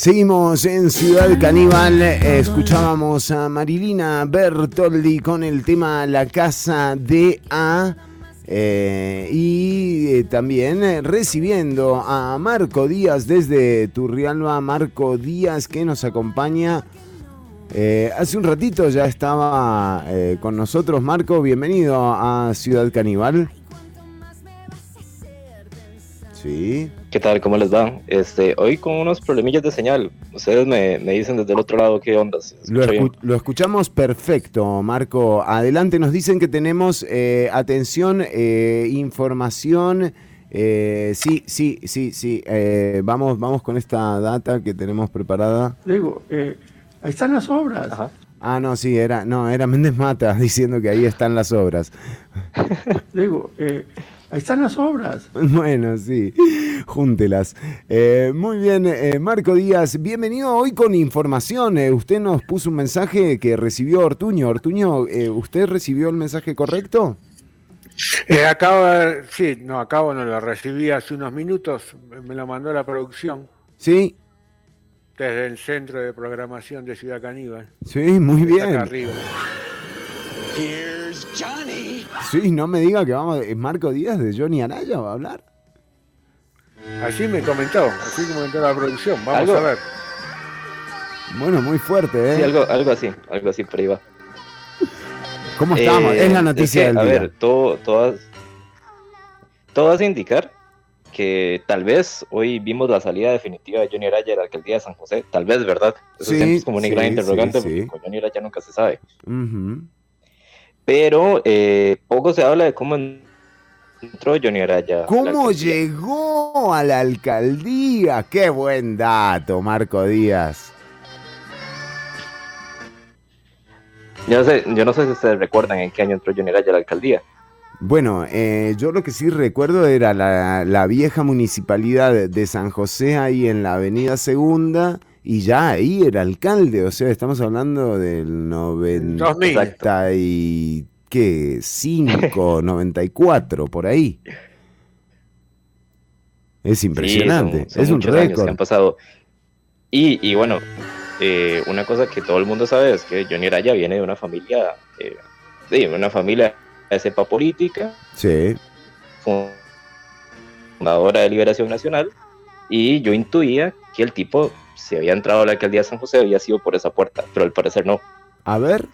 Speaker 2: Seguimos en Ciudad Caníbal, escuchábamos a Marilina Bertoldi con el tema La Casa de A. Eh, y eh, también eh, recibiendo a Marco Díaz desde Turrialba, Marco Díaz que nos acompaña. hace un ratito ya estaba con nosotros, Marco, bienvenido a Ciudad Caníbal. Sí.
Speaker 16: ¿Qué tal? ¿Cómo les va? Este, hoy con unos problemillas de señal. Ustedes me, dicen desde el otro lado qué ondas.
Speaker 2: Lo, escuchamos perfecto, Marco. Adelante, nos dicen que tenemos eh, atención, eh, información. Eh, sí, sí, sí, sí. vamos, vamos con esta data que tenemos preparada.
Speaker 17: Digo, ahí están las obras.
Speaker 2: Ah, no, sí, era, no, era Méndez Mata diciendo que ahí están las obras.
Speaker 17: Digo, eh, Ahí están las obras.
Speaker 2: Bueno, sí, júntelas. Eh, muy bien, eh, Marco Díaz, bienvenido hoy con información. Eh, usted nos puso un mensaje que recibió Ortuño. Ortuño, ¿usted recibió el mensaje correcto?
Speaker 4: acabo, sí, no, acabo, no lo recibí hace unos minutos, me lo mandó la producción.
Speaker 2: Sí.
Speaker 4: Desde el centro de programación de Ciudad Caníbal.
Speaker 2: Sí, muy bien. Acá arriba.
Speaker 7: Johnny.
Speaker 2: Sí, no me diga que vamos. ¿Es Marco Díaz de Johnny Araya va a hablar?
Speaker 4: Así me comentó, así comentó la producción. Vamos a ver.
Speaker 2: Bueno, muy fuerte, ¿eh?
Speaker 16: Sí, algo, algo así, algo así, pero iba.
Speaker 2: ¿Cómo estamos? es la eh, noticia del
Speaker 16: día. A ver, todo, todas, todas indicar que tal vez hoy vimos la salida definitiva de Johnny Araya de la alcaldía de San José. Tal vez, ¿verdad? Eso siempre es como una gran interrogante porque con Johnny Araya nunca se sabe pero eh, poco se habla de cómo entró Johnny Araya.
Speaker 2: ¿Cómo llegó a la alcaldía? Qué buen dato, Marco Díaz.
Speaker 16: Yo no sé, yo no sé si ustedes recuerdan en qué año entró Johnny Araya a la alcaldía.
Speaker 2: Bueno, eh, yo lo que sí recuerdo era la, vieja municipalidad de, San José ahí en la Avenida Segunda y ya ahí era alcalde, o sea, estamos hablando del 90 y qué, 5, 94 por ahí. Es impresionante, es un récord.
Speaker 16: han pasado. Y, y bueno, eh, una cosa que todo el mundo sabe es que Johnny Araya viene de una familia, eh, de una familia de cepa política.
Speaker 2: Sí.
Speaker 16: Fundadora de Liberación Nacional. Y yo intuía que el tipo si había entrado a la alcaldía de San José había sido por esa puerta, pero al parecer no.
Speaker 2: A ver.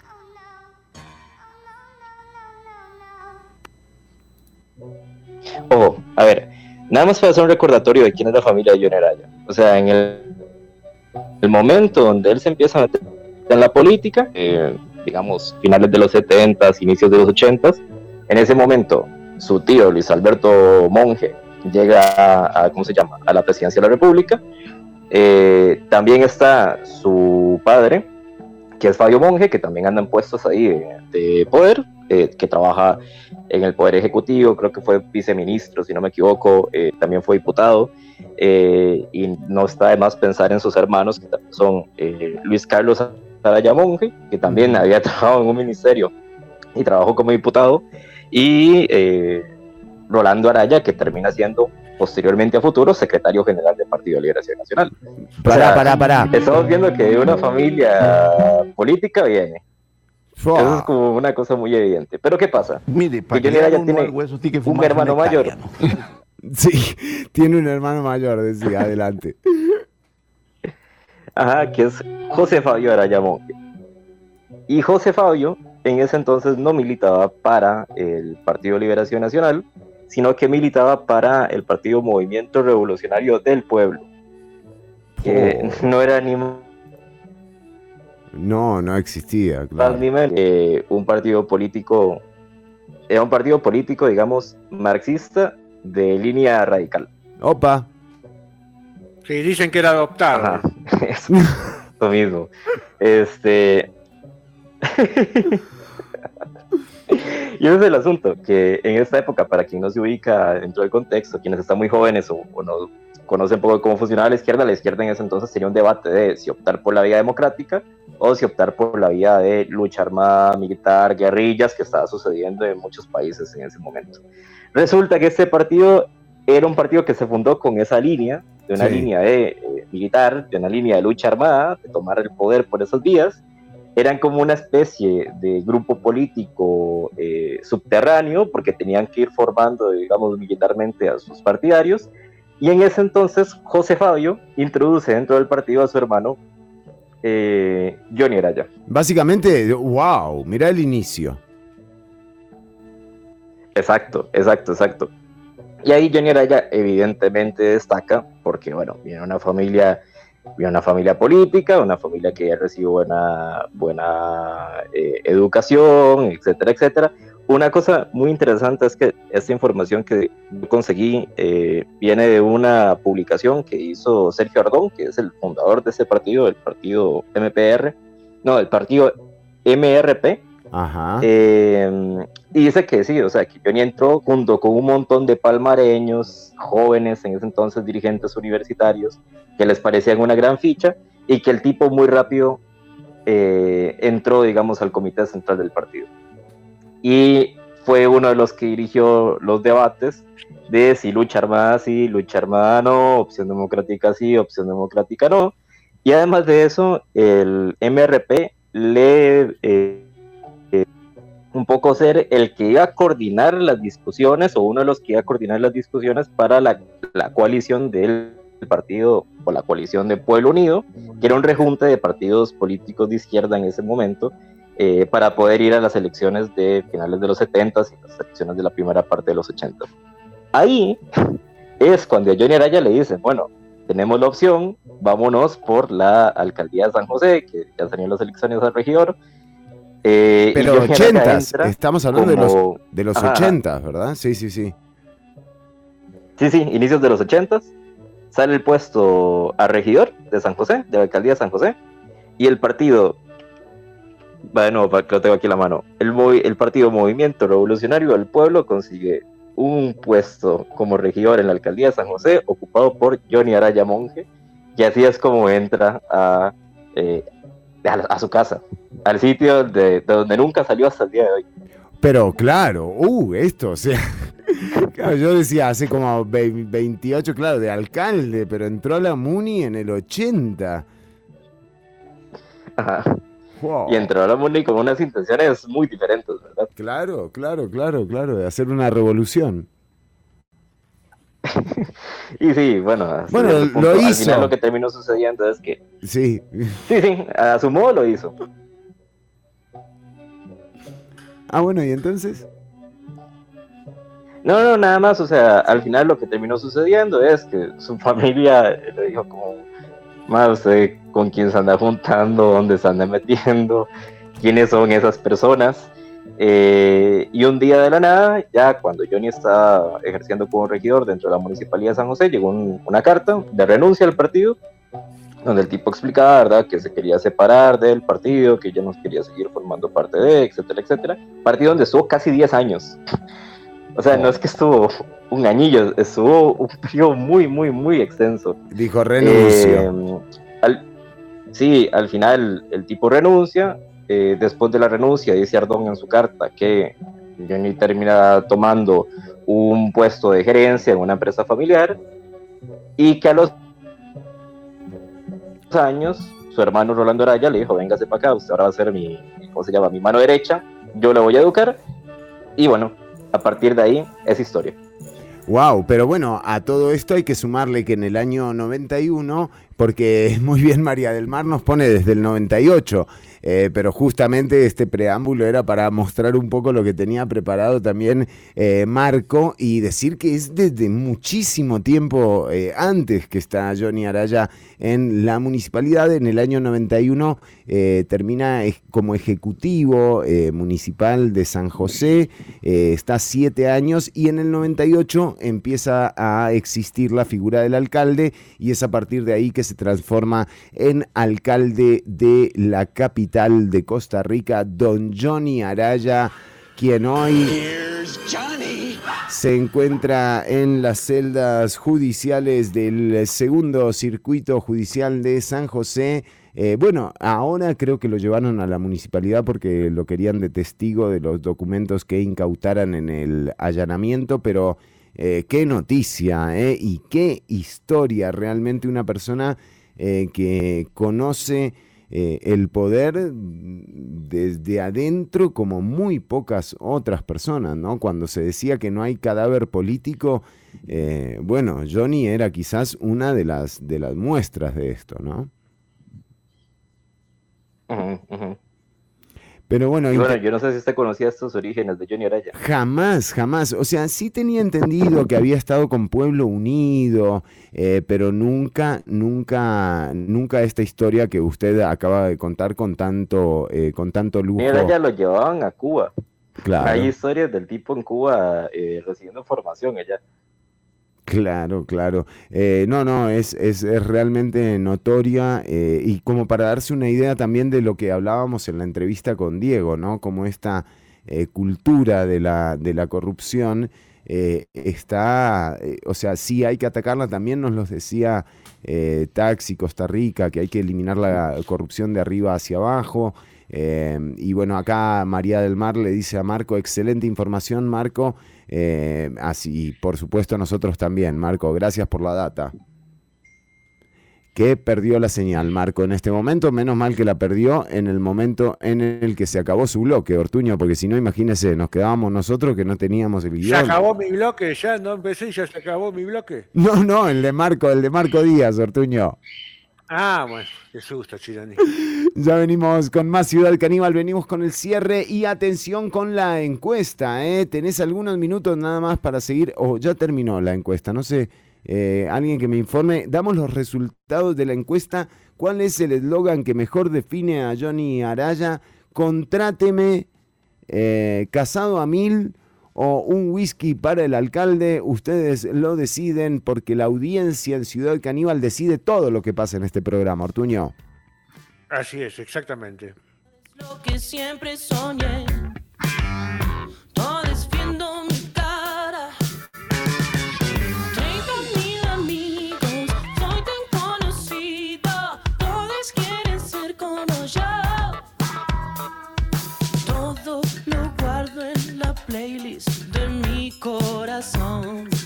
Speaker 16: Ojo, a ver, nada más para hacer un recordatorio de quién es la familia de John Araya. O sea, en el, el momento donde él se empieza a meter en la política, eh, digamos, finales de los 70, inicios de los 80, en ese momento su tío Luis Alberto Monge llega a, ¿cómo se llama?, a la presidencia de la República eh, también está su padre, que es Fabio Monge, que también anda en puestos ahí de, poder, eh, que trabaja en el Poder Ejecutivo, creo que fue viceministro, si no me equivoco, eh, también fue diputado, y no está de más pensar en sus hermanos, que son Luis Carlos Araya Monge, que también había trabajado en un ministerio y trabajó como diputado, y Rolando Araya, que termina siendo posteriormente a futuro secretario general del Partido de Liberación Nacional.
Speaker 2: Pará, pará, pará.
Speaker 16: Estamos viendo que de una familia política viene. Eso es como una cosa muy evidente. Pero ¿qué pasa?
Speaker 2: Mire, para que ya tiene
Speaker 16: un hermano mayor.
Speaker 2: sí, tiene un hermano mayor, decía, adelante.
Speaker 16: Ajá, que es José Fabio Araya Y José Fabio en ese entonces no militaba para el Partido Liberación Nacional, sino que militaba para el Partido Movimiento Revolucionario del Pueblo, que oh. no era ni...
Speaker 2: No, no existía, claro.
Speaker 16: Eh, un partido político, era un partido político, digamos, marxista de línea radical.
Speaker 2: Opa.
Speaker 4: Sí, dicen que era adoptado.
Speaker 16: lo mismo. Este... y ese es el asunto, que en esta época, para quien no se ubica dentro del contexto, quienes están muy jóvenes o, no conocen poco cómo funcionaba la izquierda, la izquierda en ese entonces tenía un debate de si optar por la vía democrática o si optar por la vía de lucha armada, militar, guerrillas, que estaba sucediendo en muchos países en ese momento. Resulta que este partido era un partido que se fundó con esa línea de una
Speaker 2: Sí.
Speaker 16: línea de eh, militar, de una línea de lucha armada, de tomar el poder por esos días. Eran como una especie de grupo político eh, subterráneo, porque tenían que ir formando, digamos, militarmente a sus partidarios. Y en ese entonces, José Fabio introduce dentro del partido a su hermano eh, Johnny Araya.
Speaker 2: Básicamente, wow, mirá el inicio.
Speaker 16: Exacto, exacto, exacto. Y ahí Johnny Araya evidentemente destaca porque, bueno, viene una familia, de una familia política, una familia que recibió buena, buena eh, educación, etcétera, etcétera. Una cosa muy interesante es que esta información que conseguí eh, viene de una publicación que hizo Sergio Ardón, que es el fundador de ese partido, el partido MPR, no, el partido MRP,
Speaker 2: Ajá.
Speaker 16: eh, y dice que sí, o sea, que Johnny entró junto con un montón de palmareños, jóvenes, en ese entonces dirigentes universitarios, que les parecían una gran ficha, y que el tipo muy rápido eh, entró, digamos, al comité central del partido. Y fue uno de los que dirigió los debates de si lucha armada sí, lucha armada no, opción democrática sí, opción democrática no. Y además de eso, el MRP le eh, eh, un poco ser el que iba a coordinar las discusiones o uno de los que iba a coordinar las discusiones para la, la coalición del partido o la coalición de Pueblo Unido, que era un rejunte de partidos políticos de izquierda en ese momento, eh, para poder ir a las elecciones de finales de los 70 y las elecciones de la primera parte de los 80. Ahí es cuando a Johnny Araya le dicen, bueno, tenemos la opción, vámonos por la alcaldía de San José, que ya salieron las elecciones al regidor. eh,
Speaker 2: Pero
Speaker 16: Johnny Araya
Speaker 2: 80,
Speaker 16: entra
Speaker 2: estamos hablando de los,
Speaker 16: como-
Speaker 2: de los
Speaker 16: Ajá.
Speaker 2: 80, ¿verdad? Sí, sí, sí.
Speaker 16: Sí, sí, inicios de los 80 sale el puesto a regidor de San José, de la alcaldía San José, y el partido, bueno, que lo tengo aquí en la mano, el, movi- el partido Movimiento Revolucionario del Pueblo consigue un puesto como regidor en la alcaldía de San José, ocupado por Johnny Araya Monge, y así es como entra a, eh, a su casa, al sitio de, de donde nunca salió hasta el día de hoy.
Speaker 2: Pero claro, uh, esto, o sea, claro, yo decía hace como ve- 28, claro, de alcalde, pero entró a la Muni en el 80.
Speaker 16: Ajá.
Speaker 2: Wow.
Speaker 16: Y entró a la MUNI con unas intenciones muy diferentes, ¿verdad?
Speaker 2: Claro, claro, claro, claro, de hacer una revolución.
Speaker 16: Y sí, bueno,
Speaker 2: Bueno, lo
Speaker 16: punto, al
Speaker 2: hizo.
Speaker 16: final lo que terminó sucediendo es que,
Speaker 2: Sí.
Speaker 16: sí, sí, a su modo lo hizo.
Speaker 2: Ah, bueno, ¿y entonces?
Speaker 16: No, no, nada más, o sea, al final lo que terminó sucediendo es que su familia le dijo como, más usted con quién se anda juntando, dónde se anda metiendo, quiénes son esas personas. Eh, y un día de la nada, ya cuando Johnny estaba ejerciendo como regidor dentro de la municipalidad de San José, llegó un- una carta de renuncia al partido, donde el tipo explicaba, ¿verdad?, que se quería separar del partido, que ya no quería seguir formando parte de, etcétera, etcétera. Partido donde estuvo casi 10 años. O sea, no es que estuvo un añillo, estuvo un periodo muy, muy, muy extenso.
Speaker 2: Dijo renuncio.
Speaker 16: Eh, al- sí, al final el tipo renuncia. eh, después de la renuncia, dice Ardón en su carta que Johnny termina tomando un puesto de gerencia en una empresa familiar y que a los años su hermano Rolando Araya le dijo, véngase para acá, usted ahora va a ser mi, ¿cómo se llama? Mi mano derecha, yo le voy a educar y bueno, a partir de ahí es historia.
Speaker 2: Wow, pero bueno, a todo esto hay que sumarle que en el año 91, porque muy bien María del Mar nos pone desde el 98, eh, pero justamente este preámbulo era para mostrar un poco lo que tenía preparado también eh, Marco y decir que es desde muchísimo tiempo eh, antes que está Johnny Araya en la municipalidad. En el año 91 eh, termina como ejecutivo municipal de San José, está siete años y en el 98 empieza a existir la figura del alcalde y es a partir de ahí que se transforma en alcalde de la capital de Costa Rica, don Johnny Araya, quien hoy se encuentra en las celdas judiciales del segundo circuito judicial de San José. Eh, bueno, ahora creo que lo llevaron a la municipalidad porque lo querían de testigo de los documentos que incautaran en el allanamiento, pero eh, qué noticia eh, y qué historia. Realmente una persona que conoce el poder desde adentro como muy pocas otras personas, ¿no? Cuando se decía que no hay cadáver político, bueno, Johnny era quizás una de las, de las muestras de esto, ¿no? Pero bueno,
Speaker 16: bueno, yo no sé si usted conocía estos orígenes de Johnny Araya.
Speaker 2: Jamás, jamás. O sea, sí tenía entendido que había estado con Pueblo Unido, eh, pero nunca, nunca, nunca esta historia que usted acaba de contar con tanto, eh, con tanto lujo.
Speaker 16: Araya lo llevaban a Cuba.
Speaker 2: Claro.
Speaker 16: Hay historias del tipo en Cuba eh, recibiendo formación allá.
Speaker 2: Claro, claro. Eh, no, no, es, es, realmente notoria eh, y como para darse una idea también de lo que hablábamos en la entrevista con Diego, ¿no? Como esta eh, cultura de la, de la corrupción está, o sea, sí hay que atacarla, también nos los decía Taxi Costa Rica, que hay que eliminar la corrupción de arriba hacia abajo. y bueno, acá María del Mar le dice a Marco, excelente información, Marco. Eh, así, por supuesto, nosotros también. Marco, gracias por la data. Que perdió la señal, Marco, en este momento. Menos mal que la perdió en el momento en el que se acabó su bloque, Ortuño, porque si no, imagínese, nos quedábamos nosotros que no teníamos el
Speaker 4: guion. ¿Se acabó mi bloque? ¿Ya no empecé ya se acabó mi bloque?
Speaker 2: No, no, el de Marco, el de Marco Díaz, Ortuño.
Speaker 4: Ah, bueno, qué susto, Chirani.
Speaker 2: Ya venimos con más Ciudad Caníbal, venimos con el cierre y atención con la encuesta. ¿eh? Tenés algunos minutos nada más para seguir, o ya terminó la encuesta, no sé, eh, alguien que me informe. Damos los resultados de la encuesta. ¿Cuál es el eslogan que mejor define a Johnny Araya? Contráteme, eh, casado a mil o un whisky para el alcalde, ustedes lo deciden porque la audiencia en Ciudad Caníbal decide todo lo que pasa en este programa, Ortuño.
Speaker 4: Así es, exactamente.
Speaker 18: Lo que siempre soñé.
Speaker 19: coração.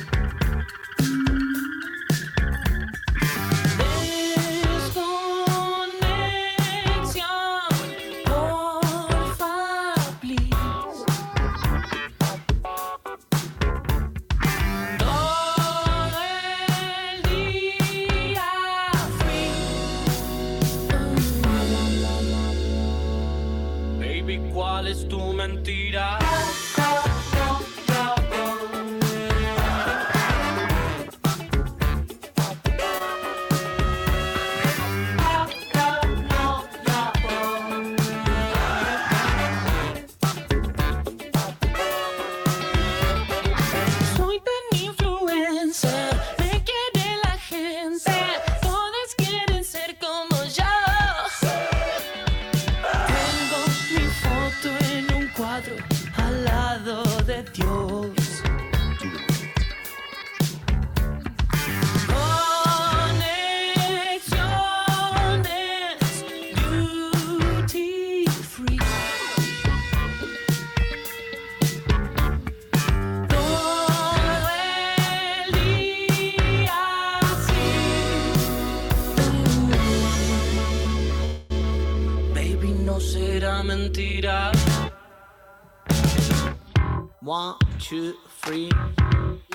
Speaker 20: One, two, three.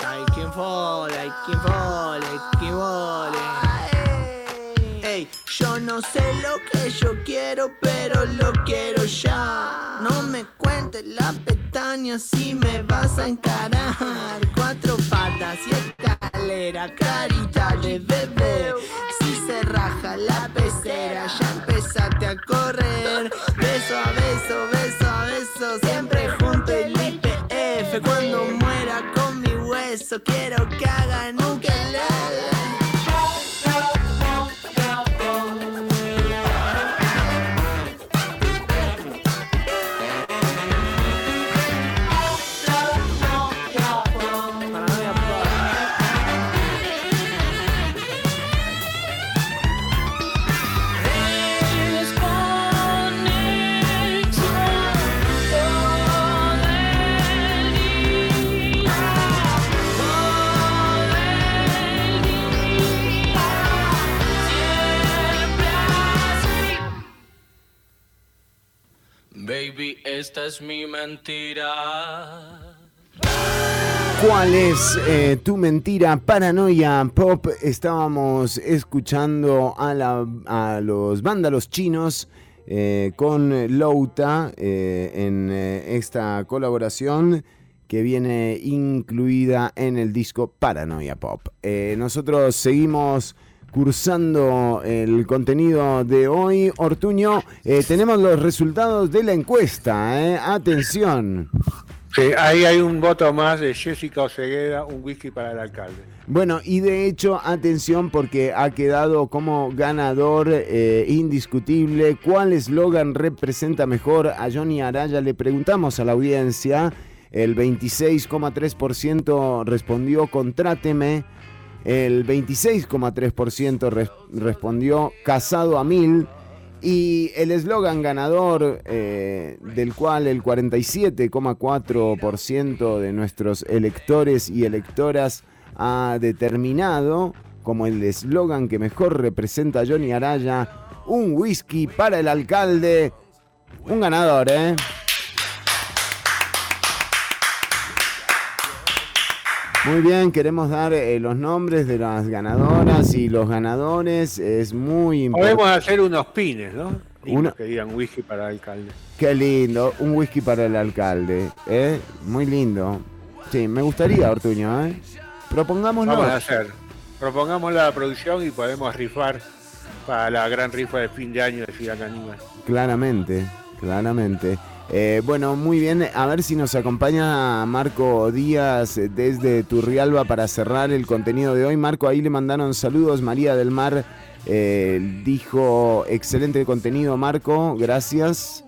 Speaker 20: Like and fall, like and fall, like and fall. Ey, yo no sé lo que yo quiero, pero lo quiero ya. No me cuentes las pestañas si me vas a encarar. Cuatro patas y escalera, carita de bebé. Si se raja la pecera, ya empezaste a correr. Beso a beso, beso a beso, siempre eso quiero que hagan.
Speaker 19: Esta es mi mentira.
Speaker 2: ¿Cuál es eh, tu mentira? Paranoia Pop. Estábamos escuchando a, los vándalos chinos eh, con Louta eh, en esta colaboración que viene incluida en el disco Paranoia Pop. Nosotros seguimos cursando el contenido de hoy. Ortuño, eh, tenemos los resultados de la encuesta. eh. Atención.
Speaker 4: Sí, ahí hay un voto más de Jessica Osegueda, un whisky para el alcalde.
Speaker 2: Bueno, y de hecho, atención porque ha quedado como ganador eh, indiscutible. ¿Cuál eslogan representa mejor a Johnny Araya? Le preguntamos a la audiencia. El 26,3% respondió contráteme. El 26,3% res- respondió casado a mil. Y el eslogan ganador, eh, del cual el 47,4% de nuestros electores y electoras ha determinado como el eslogan que mejor representa a Johnny Araya, un whisky para el alcalde. Un ganador, ¿eh? Muy bien, queremos dar eh, los nombres de las ganadoras y los ganadores. Es muy importante.
Speaker 4: Podemos hacer unos pines, ¿no?
Speaker 2: Una-
Speaker 4: Que digan whisky para el alcalde.
Speaker 2: Qué lindo, un whisky para el alcalde, ¿eh? Muy lindo. Sí, me gustaría, Ortuño, ¿eh? Propongámoslo.
Speaker 4: Vamos a hacer. Propongamos la producción y podemos rifar para la gran rifa de fin de año de Ciudad Caníbal.
Speaker 2: Claramente, claramente. Eh, bueno, muy bien. A ver si nos acompaña Marco Díaz eh, desde Turrialba para cerrar el contenido de hoy. Marco, ahí le mandaron saludos. María del Mar eh, dijo, excelente contenido, Marco. Gracias.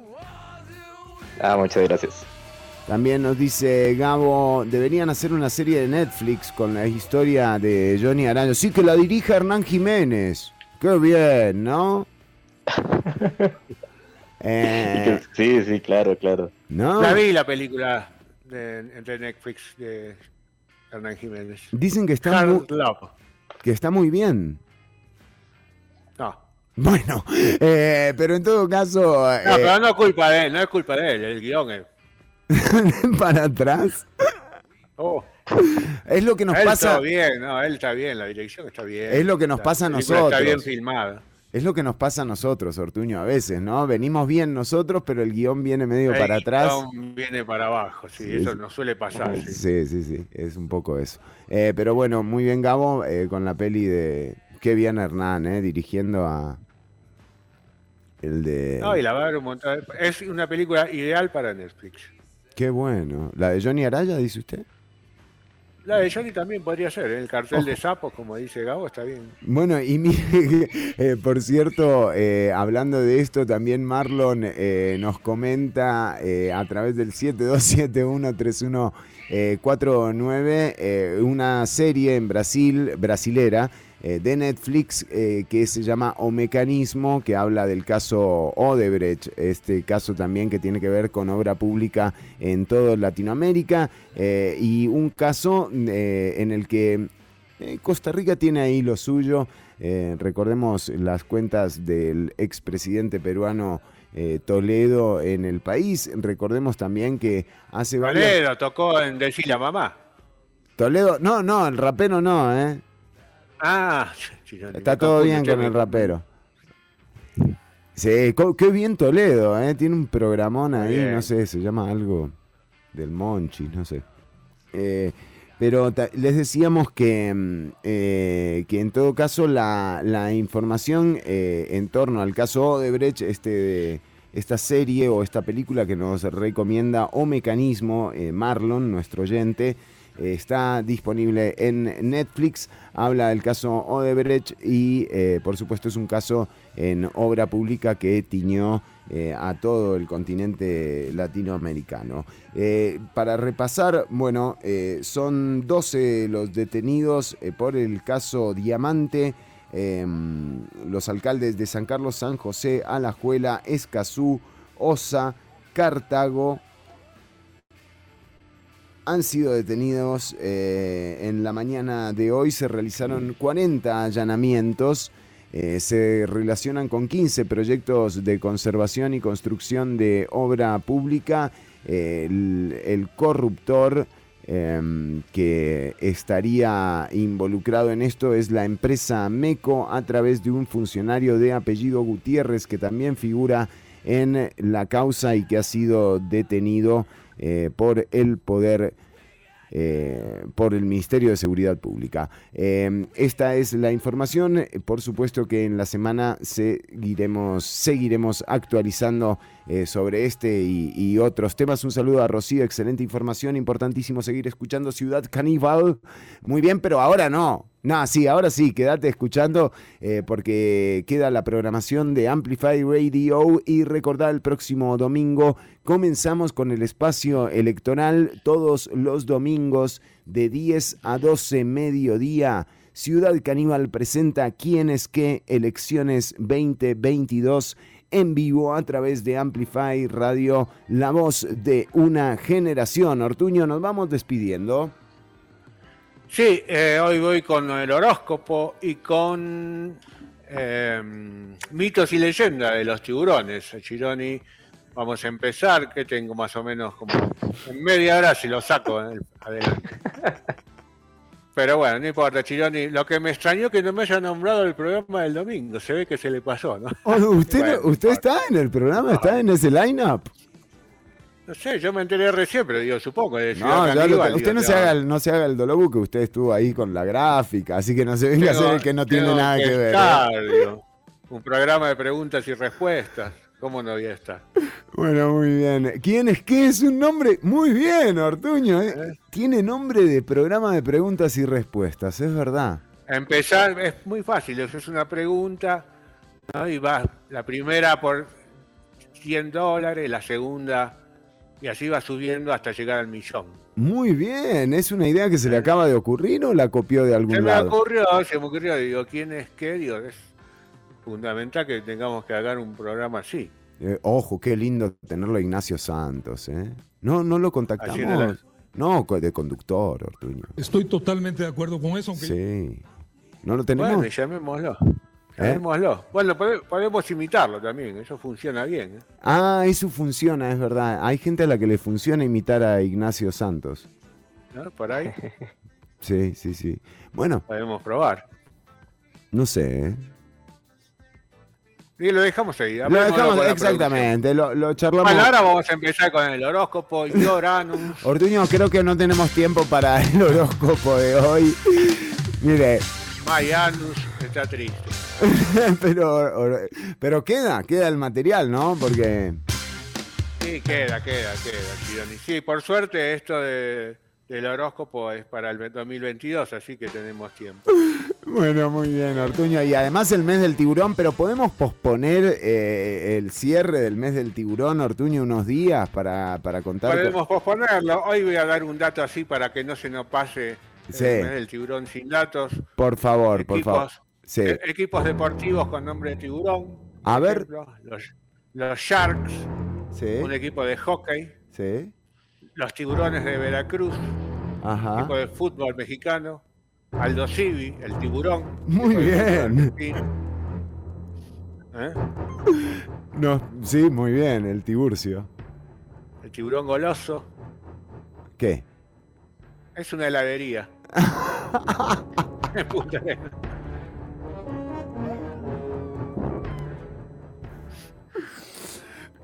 Speaker 16: Ah, muchas gracias.
Speaker 2: También nos dice Gabo, deberían hacer una serie de Netflix con la historia de Johnny Araño. Sí, que la dirija Hernán Jiménez. Qué bien, ¿no? Eh,
Speaker 16: Sí, sí, claro, claro.
Speaker 2: ¿No?
Speaker 4: La vi la película de, de Netflix de Hernán Jiménez.
Speaker 2: Dicen que está, muy, que está muy bien.
Speaker 4: No.
Speaker 2: Bueno, eh, pero en todo caso,
Speaker 4: No,
Speaker 2: eh,
Speaker 4: pero no es culpa de él, no es culpa de él, el guion es.
Speaker 2: para atrás,
Speaker 4: Oh,
Speaker 2: es lo que nos
Speaker 4: él
Speaker 2: pasa.
Speaker 4: está bien, no, él está bien, la dirección está bien.
Speaker 2: Es lo que nos
Speaker 4: La
Speaker 2: pasa a nosotros.
Speaker 4: Está bien filmada.
Speaker 2: Es lo que nos pasa a nosotros, Ortuño, a veces, ¿no? Venimos bien nosotros, pero el guion viene medio
Speaker 4: El
Speaker 2: para atrás.
Speaker 4: guion viene para abajo, sí,
Speaker 2: Sí,
Speaker 4: eso
Speaker 2: sí.
Speaker 4: no suele pasar. sí.
Speaker 2: Sí, sí, sí, es un poco eso. Eh, pero bueno, muy bien Gabo eh, con la peli de... Qué bien Hernán, eh, dirigiendo a... El de...
Speaker 4: No, y la va a ver un montón. Es una película ideal para Netflix.
Speaker 2: Qué bueno. ¿La de Johnny Araya, dice usted?
Speaker 4: La de Johnny también podría ser, ¿eh? el cartel de sapos, como dice Gabo, está bien.
Speaker 2: Bueno, y mire, eh, por cierto, eh, hablando de esto, también Marlon eh, nos comenta a través del 72713149 eh, una serie en Brasil, brasilera, de Netflix eh, que se llama O Mecanismo, que habla del caso Odebrecht, este caso también que tiene que ver con obra pública en toda Latinoamérica, eh, y un caso eh, en el que eh, Costa Rica tiene ahí lo suyo. Eh, recordemos las cuentas del expresidente peruano eh, Toledo en el país. Recordemos también que hace.
Speaker 4: Toledo tocó en Decir a Mamá.
Speaker 2: Toledo, no, no, el rapero no, ¿eh?
Speaker 4: Ah,
Speaker 2: Está todo bien con el rapero. Sí, qué bien Toledo, ¿eh? Tiene un programón ahí,
Speaker 4: Bien.
Speaker 2: no sé, se llama algo del Monchi, no sé. Eh, pero les decíamos que, mm, eh, que en todo caso la, la información eh, en torno al caso Odebrecht, este de- esta serie o esta película que nos recomienda O Mecanismo, Marlon, nuestro oyente, está disponible en Netflix. Habla del caso Odebrecht y eh, por supuesto es un caso en obra pública que tiñó eh, a todo el continente latinoamericano. Eh, para repasar, bueno, son 12 los detenidos por el caso Diamante. eh, los alcaldes de San Carlos, San José, Alajuela, Escazú, Osa, Cartago, han sido detenidos eh, en la mañana de hoy. Se realizaron 40 allanamientos eh, se relacionan con 15 proyectos de conservación y construcción de obra pública. el, corruptor em, que estaría involucrado en esto es la empresa MECO a través de un funcionario de apellido Gutiérrez que también figura en la causa y que ha sido detenido eh, por el poder eh, por el Ministerio de Seguridad Pública. Eh, esta es la información. Por supuesto que en la semana seguiremos, seguiremos actualizando eh, sobre este y, otros temas. Un saludo a Rocío, excelente información, importantísimo seguir escuchando Ciudad Caníbal. Muy bien, pero ahora no. No, sí, ahora sí, quédate escuchando eh, porque queda la programación de Amplify Radio y recordad el próximo domingo comenzamos con el espacio electoral todos los domingos de 10 a 12 mediodía. Ciudad Caníbal presenta quién es qué elecciones 2022 en vivo a través de Amplify Radio, la voz de una generación. Ortuño, nos vamos despidiendo.
Speaker 4: Sí, eh, hoy voy con el horóscopo y con eh, mitos y leyendas de los tiburones. Chironi, vamos a empezar, que tengo más o menos como en media hora si lo saco adelante. Pero bueno, no importa, Chironi. Lo que me extrañó es que no me haya nombrado el programa del domingo. Se ve que se le pasó, ¿no?
Speaker 2: Oh, ¿Usted, ¿usted está en el programa? ¿Está en ese line-up?
Speaker 4: No sé, yo me enteré recién, pero digo, supongo. De
Speaker 2: no,
Speaker 4: Caníbal,
Speaker 2: usted
Speaker 4: digo,
Speaker 2: no, se haga no se haga el dolobu que usted estuvo ahí con la gráfica, así que no se venga a hacer el que no tiene nada que, ver.
Speaker 4: Estar, ¿eh? digo, un programa de preguntas y respuestas. ¿Cómo no voy a estar?
Speaker 2: Bueno, muy bien. ¿Quién es qué? Es un nombre. Muy bien, Ortuño. ¿eh? ¿Eh? Tiene nombre de programa de preguntas y respuestas, es verdad.
Speaker 4: Empezar es muy fácil. Es una pregunta ¿no? y va la primera por 100 dólares, la segunda y así va subiendo hasta llegar al millón.
Speaker 2: Muy bien, ¿es una idea que se le acaba de ocurrir o la copió de algún
Speaker 4: se
Speaker 2: lado?
Speaker 4: Me ocurrió, se me ocurrió, digo, ¿quién es qué? Digo, es fundamental que tengamos que hacer un programa así.
Speaker 2: Eh, ojo, qué lindo tenerlo a Ignacio Santos, ¿eh? No, no lo contactamos. No, de conductor, Ortuño.
Speaker 21: Estoy totalmente de acuerdo con eso. Aunque...
Speaker 2: Sí. No lo tenemos.
Speaker 4: Bueno, llamémoslo. Llamémoslo. ¿Eh? Bueno, podemos imitarlo también, eso funciona bien. ¿eh?
Speaker 2: Ah, eso funciona, es verdad. Hay gente a la que le funciona imitar a Ignacio Santos.
Speaker 4: ¿No? Por ahí.
Speaker 2: sí, sí, sí. Bueno.
Speaker 4: Podemos probar.
Speaker 2: No sé, ¿eh?
Speaker 4: Y lo dejamos ahí.
Speaker 2: Lo dejamos, exactamente, lo, lo, charlamos.
Speaker 4: Bueno, ahora vamos a empezar con el horóscopo Uranus.
Speaker 2: Ortuño, creo que no tenemos tiempo para el horóscopo de hoy. Mire.
Speaker 4: Mayanus está triste.
Speaker 2: pero, pero queda, queda el material, ¿no? Porque.
Speaker 4: Sí, queda, queda, queda. Sí, por suerte esto de, del horóscopo es para el 2022, así que tenemos tiempo.
Speaker 2: Bueno, muy bien, Ortuño. Y además el mes del tiburón, pero podemos posponer eh, el cierre del mes del tiburón, Ortuño, unos días para, para contar.
Speaker 4: Podemos posponerlo. Hoy voy a dar un dato así para que no se nos pase
Speaker 2: Sí.
Speaker 4: el mes del tiburón sin datos.
Speaker 2: Por favor, por
Speaker 4: Equipos,
Speaker 2: favor. Sí.
Speaker 4: eh, equipos deportivos con nombre de tiburón.
Speaker 2: A
Speaker 4: por
Speaker 2: ver.
Speaker 4: ejemplo, los, los Sharks,
Speaker 2: Sí.
Speaker 4: un equipo de hockey. Los tiburones de Veracruz,
Speaker 2: Ajá.
Speaker 4: equipo de fútbol mexicano. Aldo Civi, el tiburón.
Speaker 2: Muy bien.
Speaker 4: ¿Eh?
Speaker 2: No, sí, muy bien, el tiburcio.
Speaker 4: El tiburón goloso.
Speaker 2: ¿Qué?
Speaker 4: Es una heladería.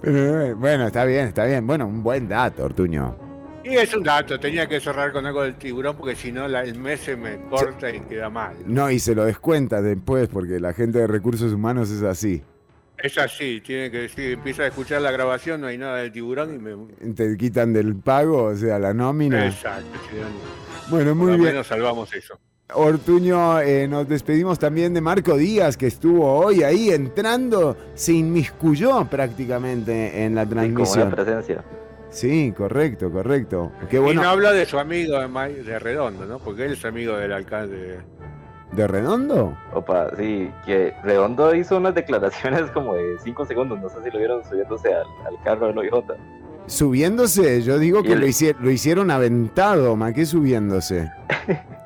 Speaker 2: Pero, eh, bueno, está bien, está bien. Bueno, un buen dato, Ortuño.
Speaker 4: Y es un dato, tenía que cerrar con algo del tiburón porque si no la- el mes se me corta y queda mal.
Speaker 2: No, y se lo descuenta después porque la gente de recursos humanos es así.
Speaker 4: Es así, tiene que decir, empieza a escuchar la grabación, no hay nada del tiburón y me...
Speaker 2: Te quitan del pago, o sea, la nómina.
Speaker 4: Exacto.
Speaker 2: Bueno,
Speaker 4: Por
Speaker 2: muy
Speaker 4: lo
Speaker 2: bien.
Speaker 4: menos salvamos eso.
Speaker 2: Ortuño, eh, nos despedimos también de Marco Díaz, que estuvo hoy ahí entrando, se inmiscuyó prácticamente en la
Speaker 16: Como
Speaker 2: transmisión.
Speaker 16: una presencia.
Speaker 2: Sí, correcto, correcto. Qué
Speaker 4: Y
Speaker 2: bueno.
Speaker 4: no habla de su amigo de, Ma- de Redondo, ¿no? Porque él es amigo del alcalde.
Speaker 2: ¿De Redondo?
Speaker 16: Opa, sí, que Redondo hizo unas declaraciones como de 5 segundos, no sé si lo vieron subiéndose al, al carro del OIJ.
Speaker 2: Subiéndose, yo digo
Speaker 16: Y
Speaker 2: que
Speaker 16: el-
Speaker 2: lo, hici- lo hicieron aventado, más que subiéndose.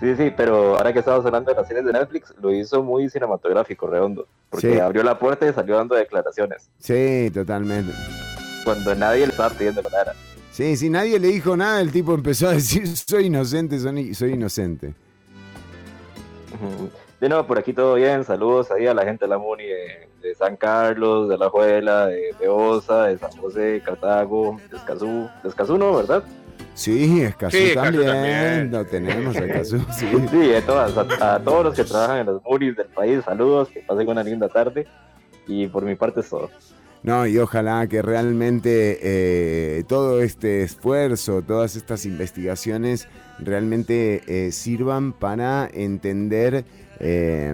Speaker 16: Sí, sí, pero ahora que estamos hablando de las series de Netflix, lo hizo muy cinematográfico, redondo. Porque
Speaker 2: Sí.
Speaker 16: abrió la puerta y salió dando declaraciones.
Speaker 2: Sí, totalmente.
Speaker 16: Cuando nadie le estaba pidiendo nada.
Speaker 2: Sí, sí, nadie le dijo nada, el tipo empezó a decir, soy inocente, soy, inocente.
Speaker 16: De nuevo, por aquí todo bien. Saludos ahí a la gente de la MUNI de, de San Carlos, de La Juela, de, de Osa, de San José, Cartago, de Escazú. De Escazú no, ¿verdad?
Speaker 2: Sí, Escazú
Speaker 16: Sí,
Speaker 2: también,
Speaker 16: también.
Speaker 2: lo tenemos Escazú, sí.
Speaker 16: Sí, a, todas, a, a todos los que trabajan en los MUNIs del país, saludos, que pasen una linda tarde. Y por mi parte es todo.
Speaker 2: No, y ojalá que realmente eh, todo este esfuerzo, todas estas investigaciones realmente eh, sirvan para entender eh,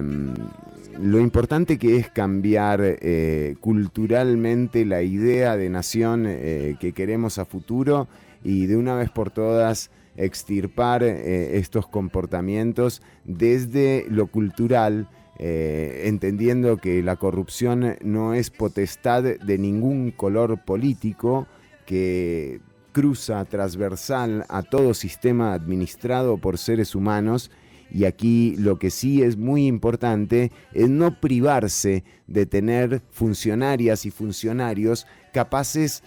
Speaker 2: lo importante que es cambiar eh, culturalmente la idea de nación que queremos a futuro y de una vez por todas extirpar estos comportamientos desde lo cultural eh, entendiendo que la corrupción no es potestad de ningún color político, que cruza transversal a todo sistema administrado por seres humanos. Y aquí lo que sí es muy importante es no privarse de tener funcionarias y funcionarios capaces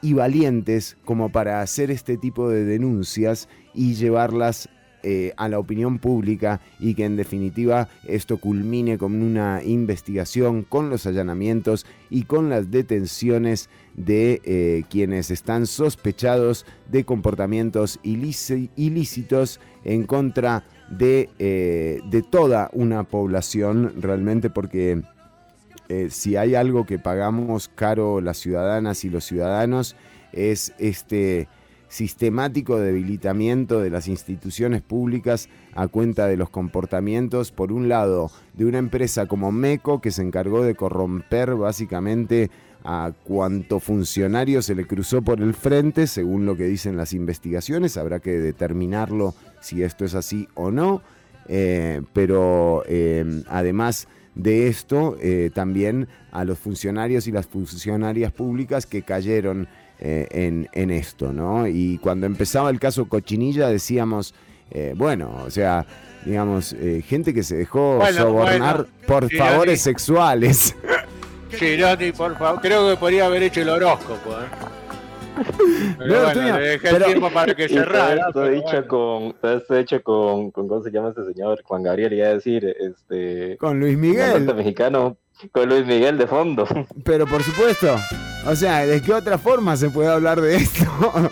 Speaker 2: y valientes como para hacer este tipo de denuncias y llevarlas eh, a la opinión pública y que en definitiva esto culmine con una investigación, con los allanamientos y con las detenciones de eh, quienes están sospechados de comportamientos ilíci- ilícitos en contra de, eh, de toda una población realmente porque si hay algo que pagamos caro las ciudadanas y los ciudadanos es este sistemático debilitamiento de las instituciones públicas a cuenta de los comportamientos, por un lado, de una empresa como MECO que se encargó de corromper básicamente a cuanto funcionario se le cruzó por el frente, según lo que dicen las investigaciones, habrá que determinarlo si esto es así o no, eh, pero eh, además de esto, eh, también a los funcionarios y las funcionarias públicas que cayeron eh, en, en esto, ¿no? Y cuando empezaba el caso Cochinilla decíamos, eh, bueno, o sea, digamos, eh, gente que se dejó
Speaker 4: Bueno,
Speaker 2: sobornar
Speaker 4: bueno,
Speaker 2: por
Speaker 4: sí,
Speaker 2: favores sexuales.
Speaker 4: Chironi, por favor. Creo que podría haber hecho el horóscopo. ¿eh? Pero
Speaker 2: No,
Speaker 4: bueno, le dejé
Speaker 2: pero-
Speaker 4: el tiempo para que
Speaker 16: todo
Speaker 4: cerrara.
Speaker 16: esto
Speaker 4: pero
Speaker 16: hecho
Speaker 4: bueno.
Speaker 16: con, todo hecho con, con, ¿cómo se llama este señor? Juan Gabriel, iba a decir, este...
Speaker 2: Con Luis Miguel.
Speaker 16: mexicano, con Luis Miguel de fondo.
Speaker 2: Pero por supuesto, o sea, ¿de qué otra forma se puede hablar de esto?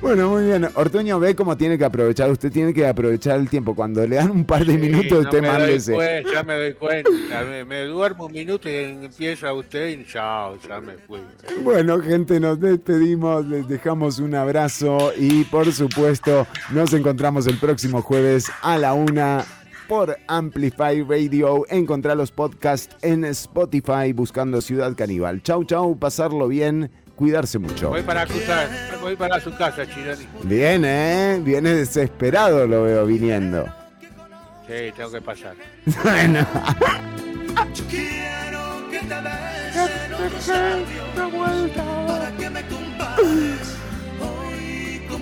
Speaker 2: Bueno, muy bien. Ortuño ve cómo tiene que aprovechar. Usted tiene que aprovechar el tiempo. Cuando le dan un par de
Speaker 4: Sí,
Speaker 2: minutos,
Speaker 4: no
Speaker 2: usted mándese.
Speaker 4: ya me doy cuenta. Me, me duermo un minuto y empieza usted y chao, ya me fui.
Speaker 2: Bueno, gente, nos despedimos, les dejamos un abrazo y por supuesto nos encontramos el próximo jueves a la una por Amplify Radio. Encontrar los podcasts en Spotify buscando Ciudad Caníbal. Chau, chau, pasarlo bien, cuidarse mucho.
Speaker 4: Voy para, casa, voy para su casa, Chironi.
Speaker 2: Bien, ¿eh? Viene desesperado, lo veo viniendo.
Speaker 4: Sí, tengo que pasar.
Speaker 2: Bueno.
Speaker 13: Quiero que te des en para que me.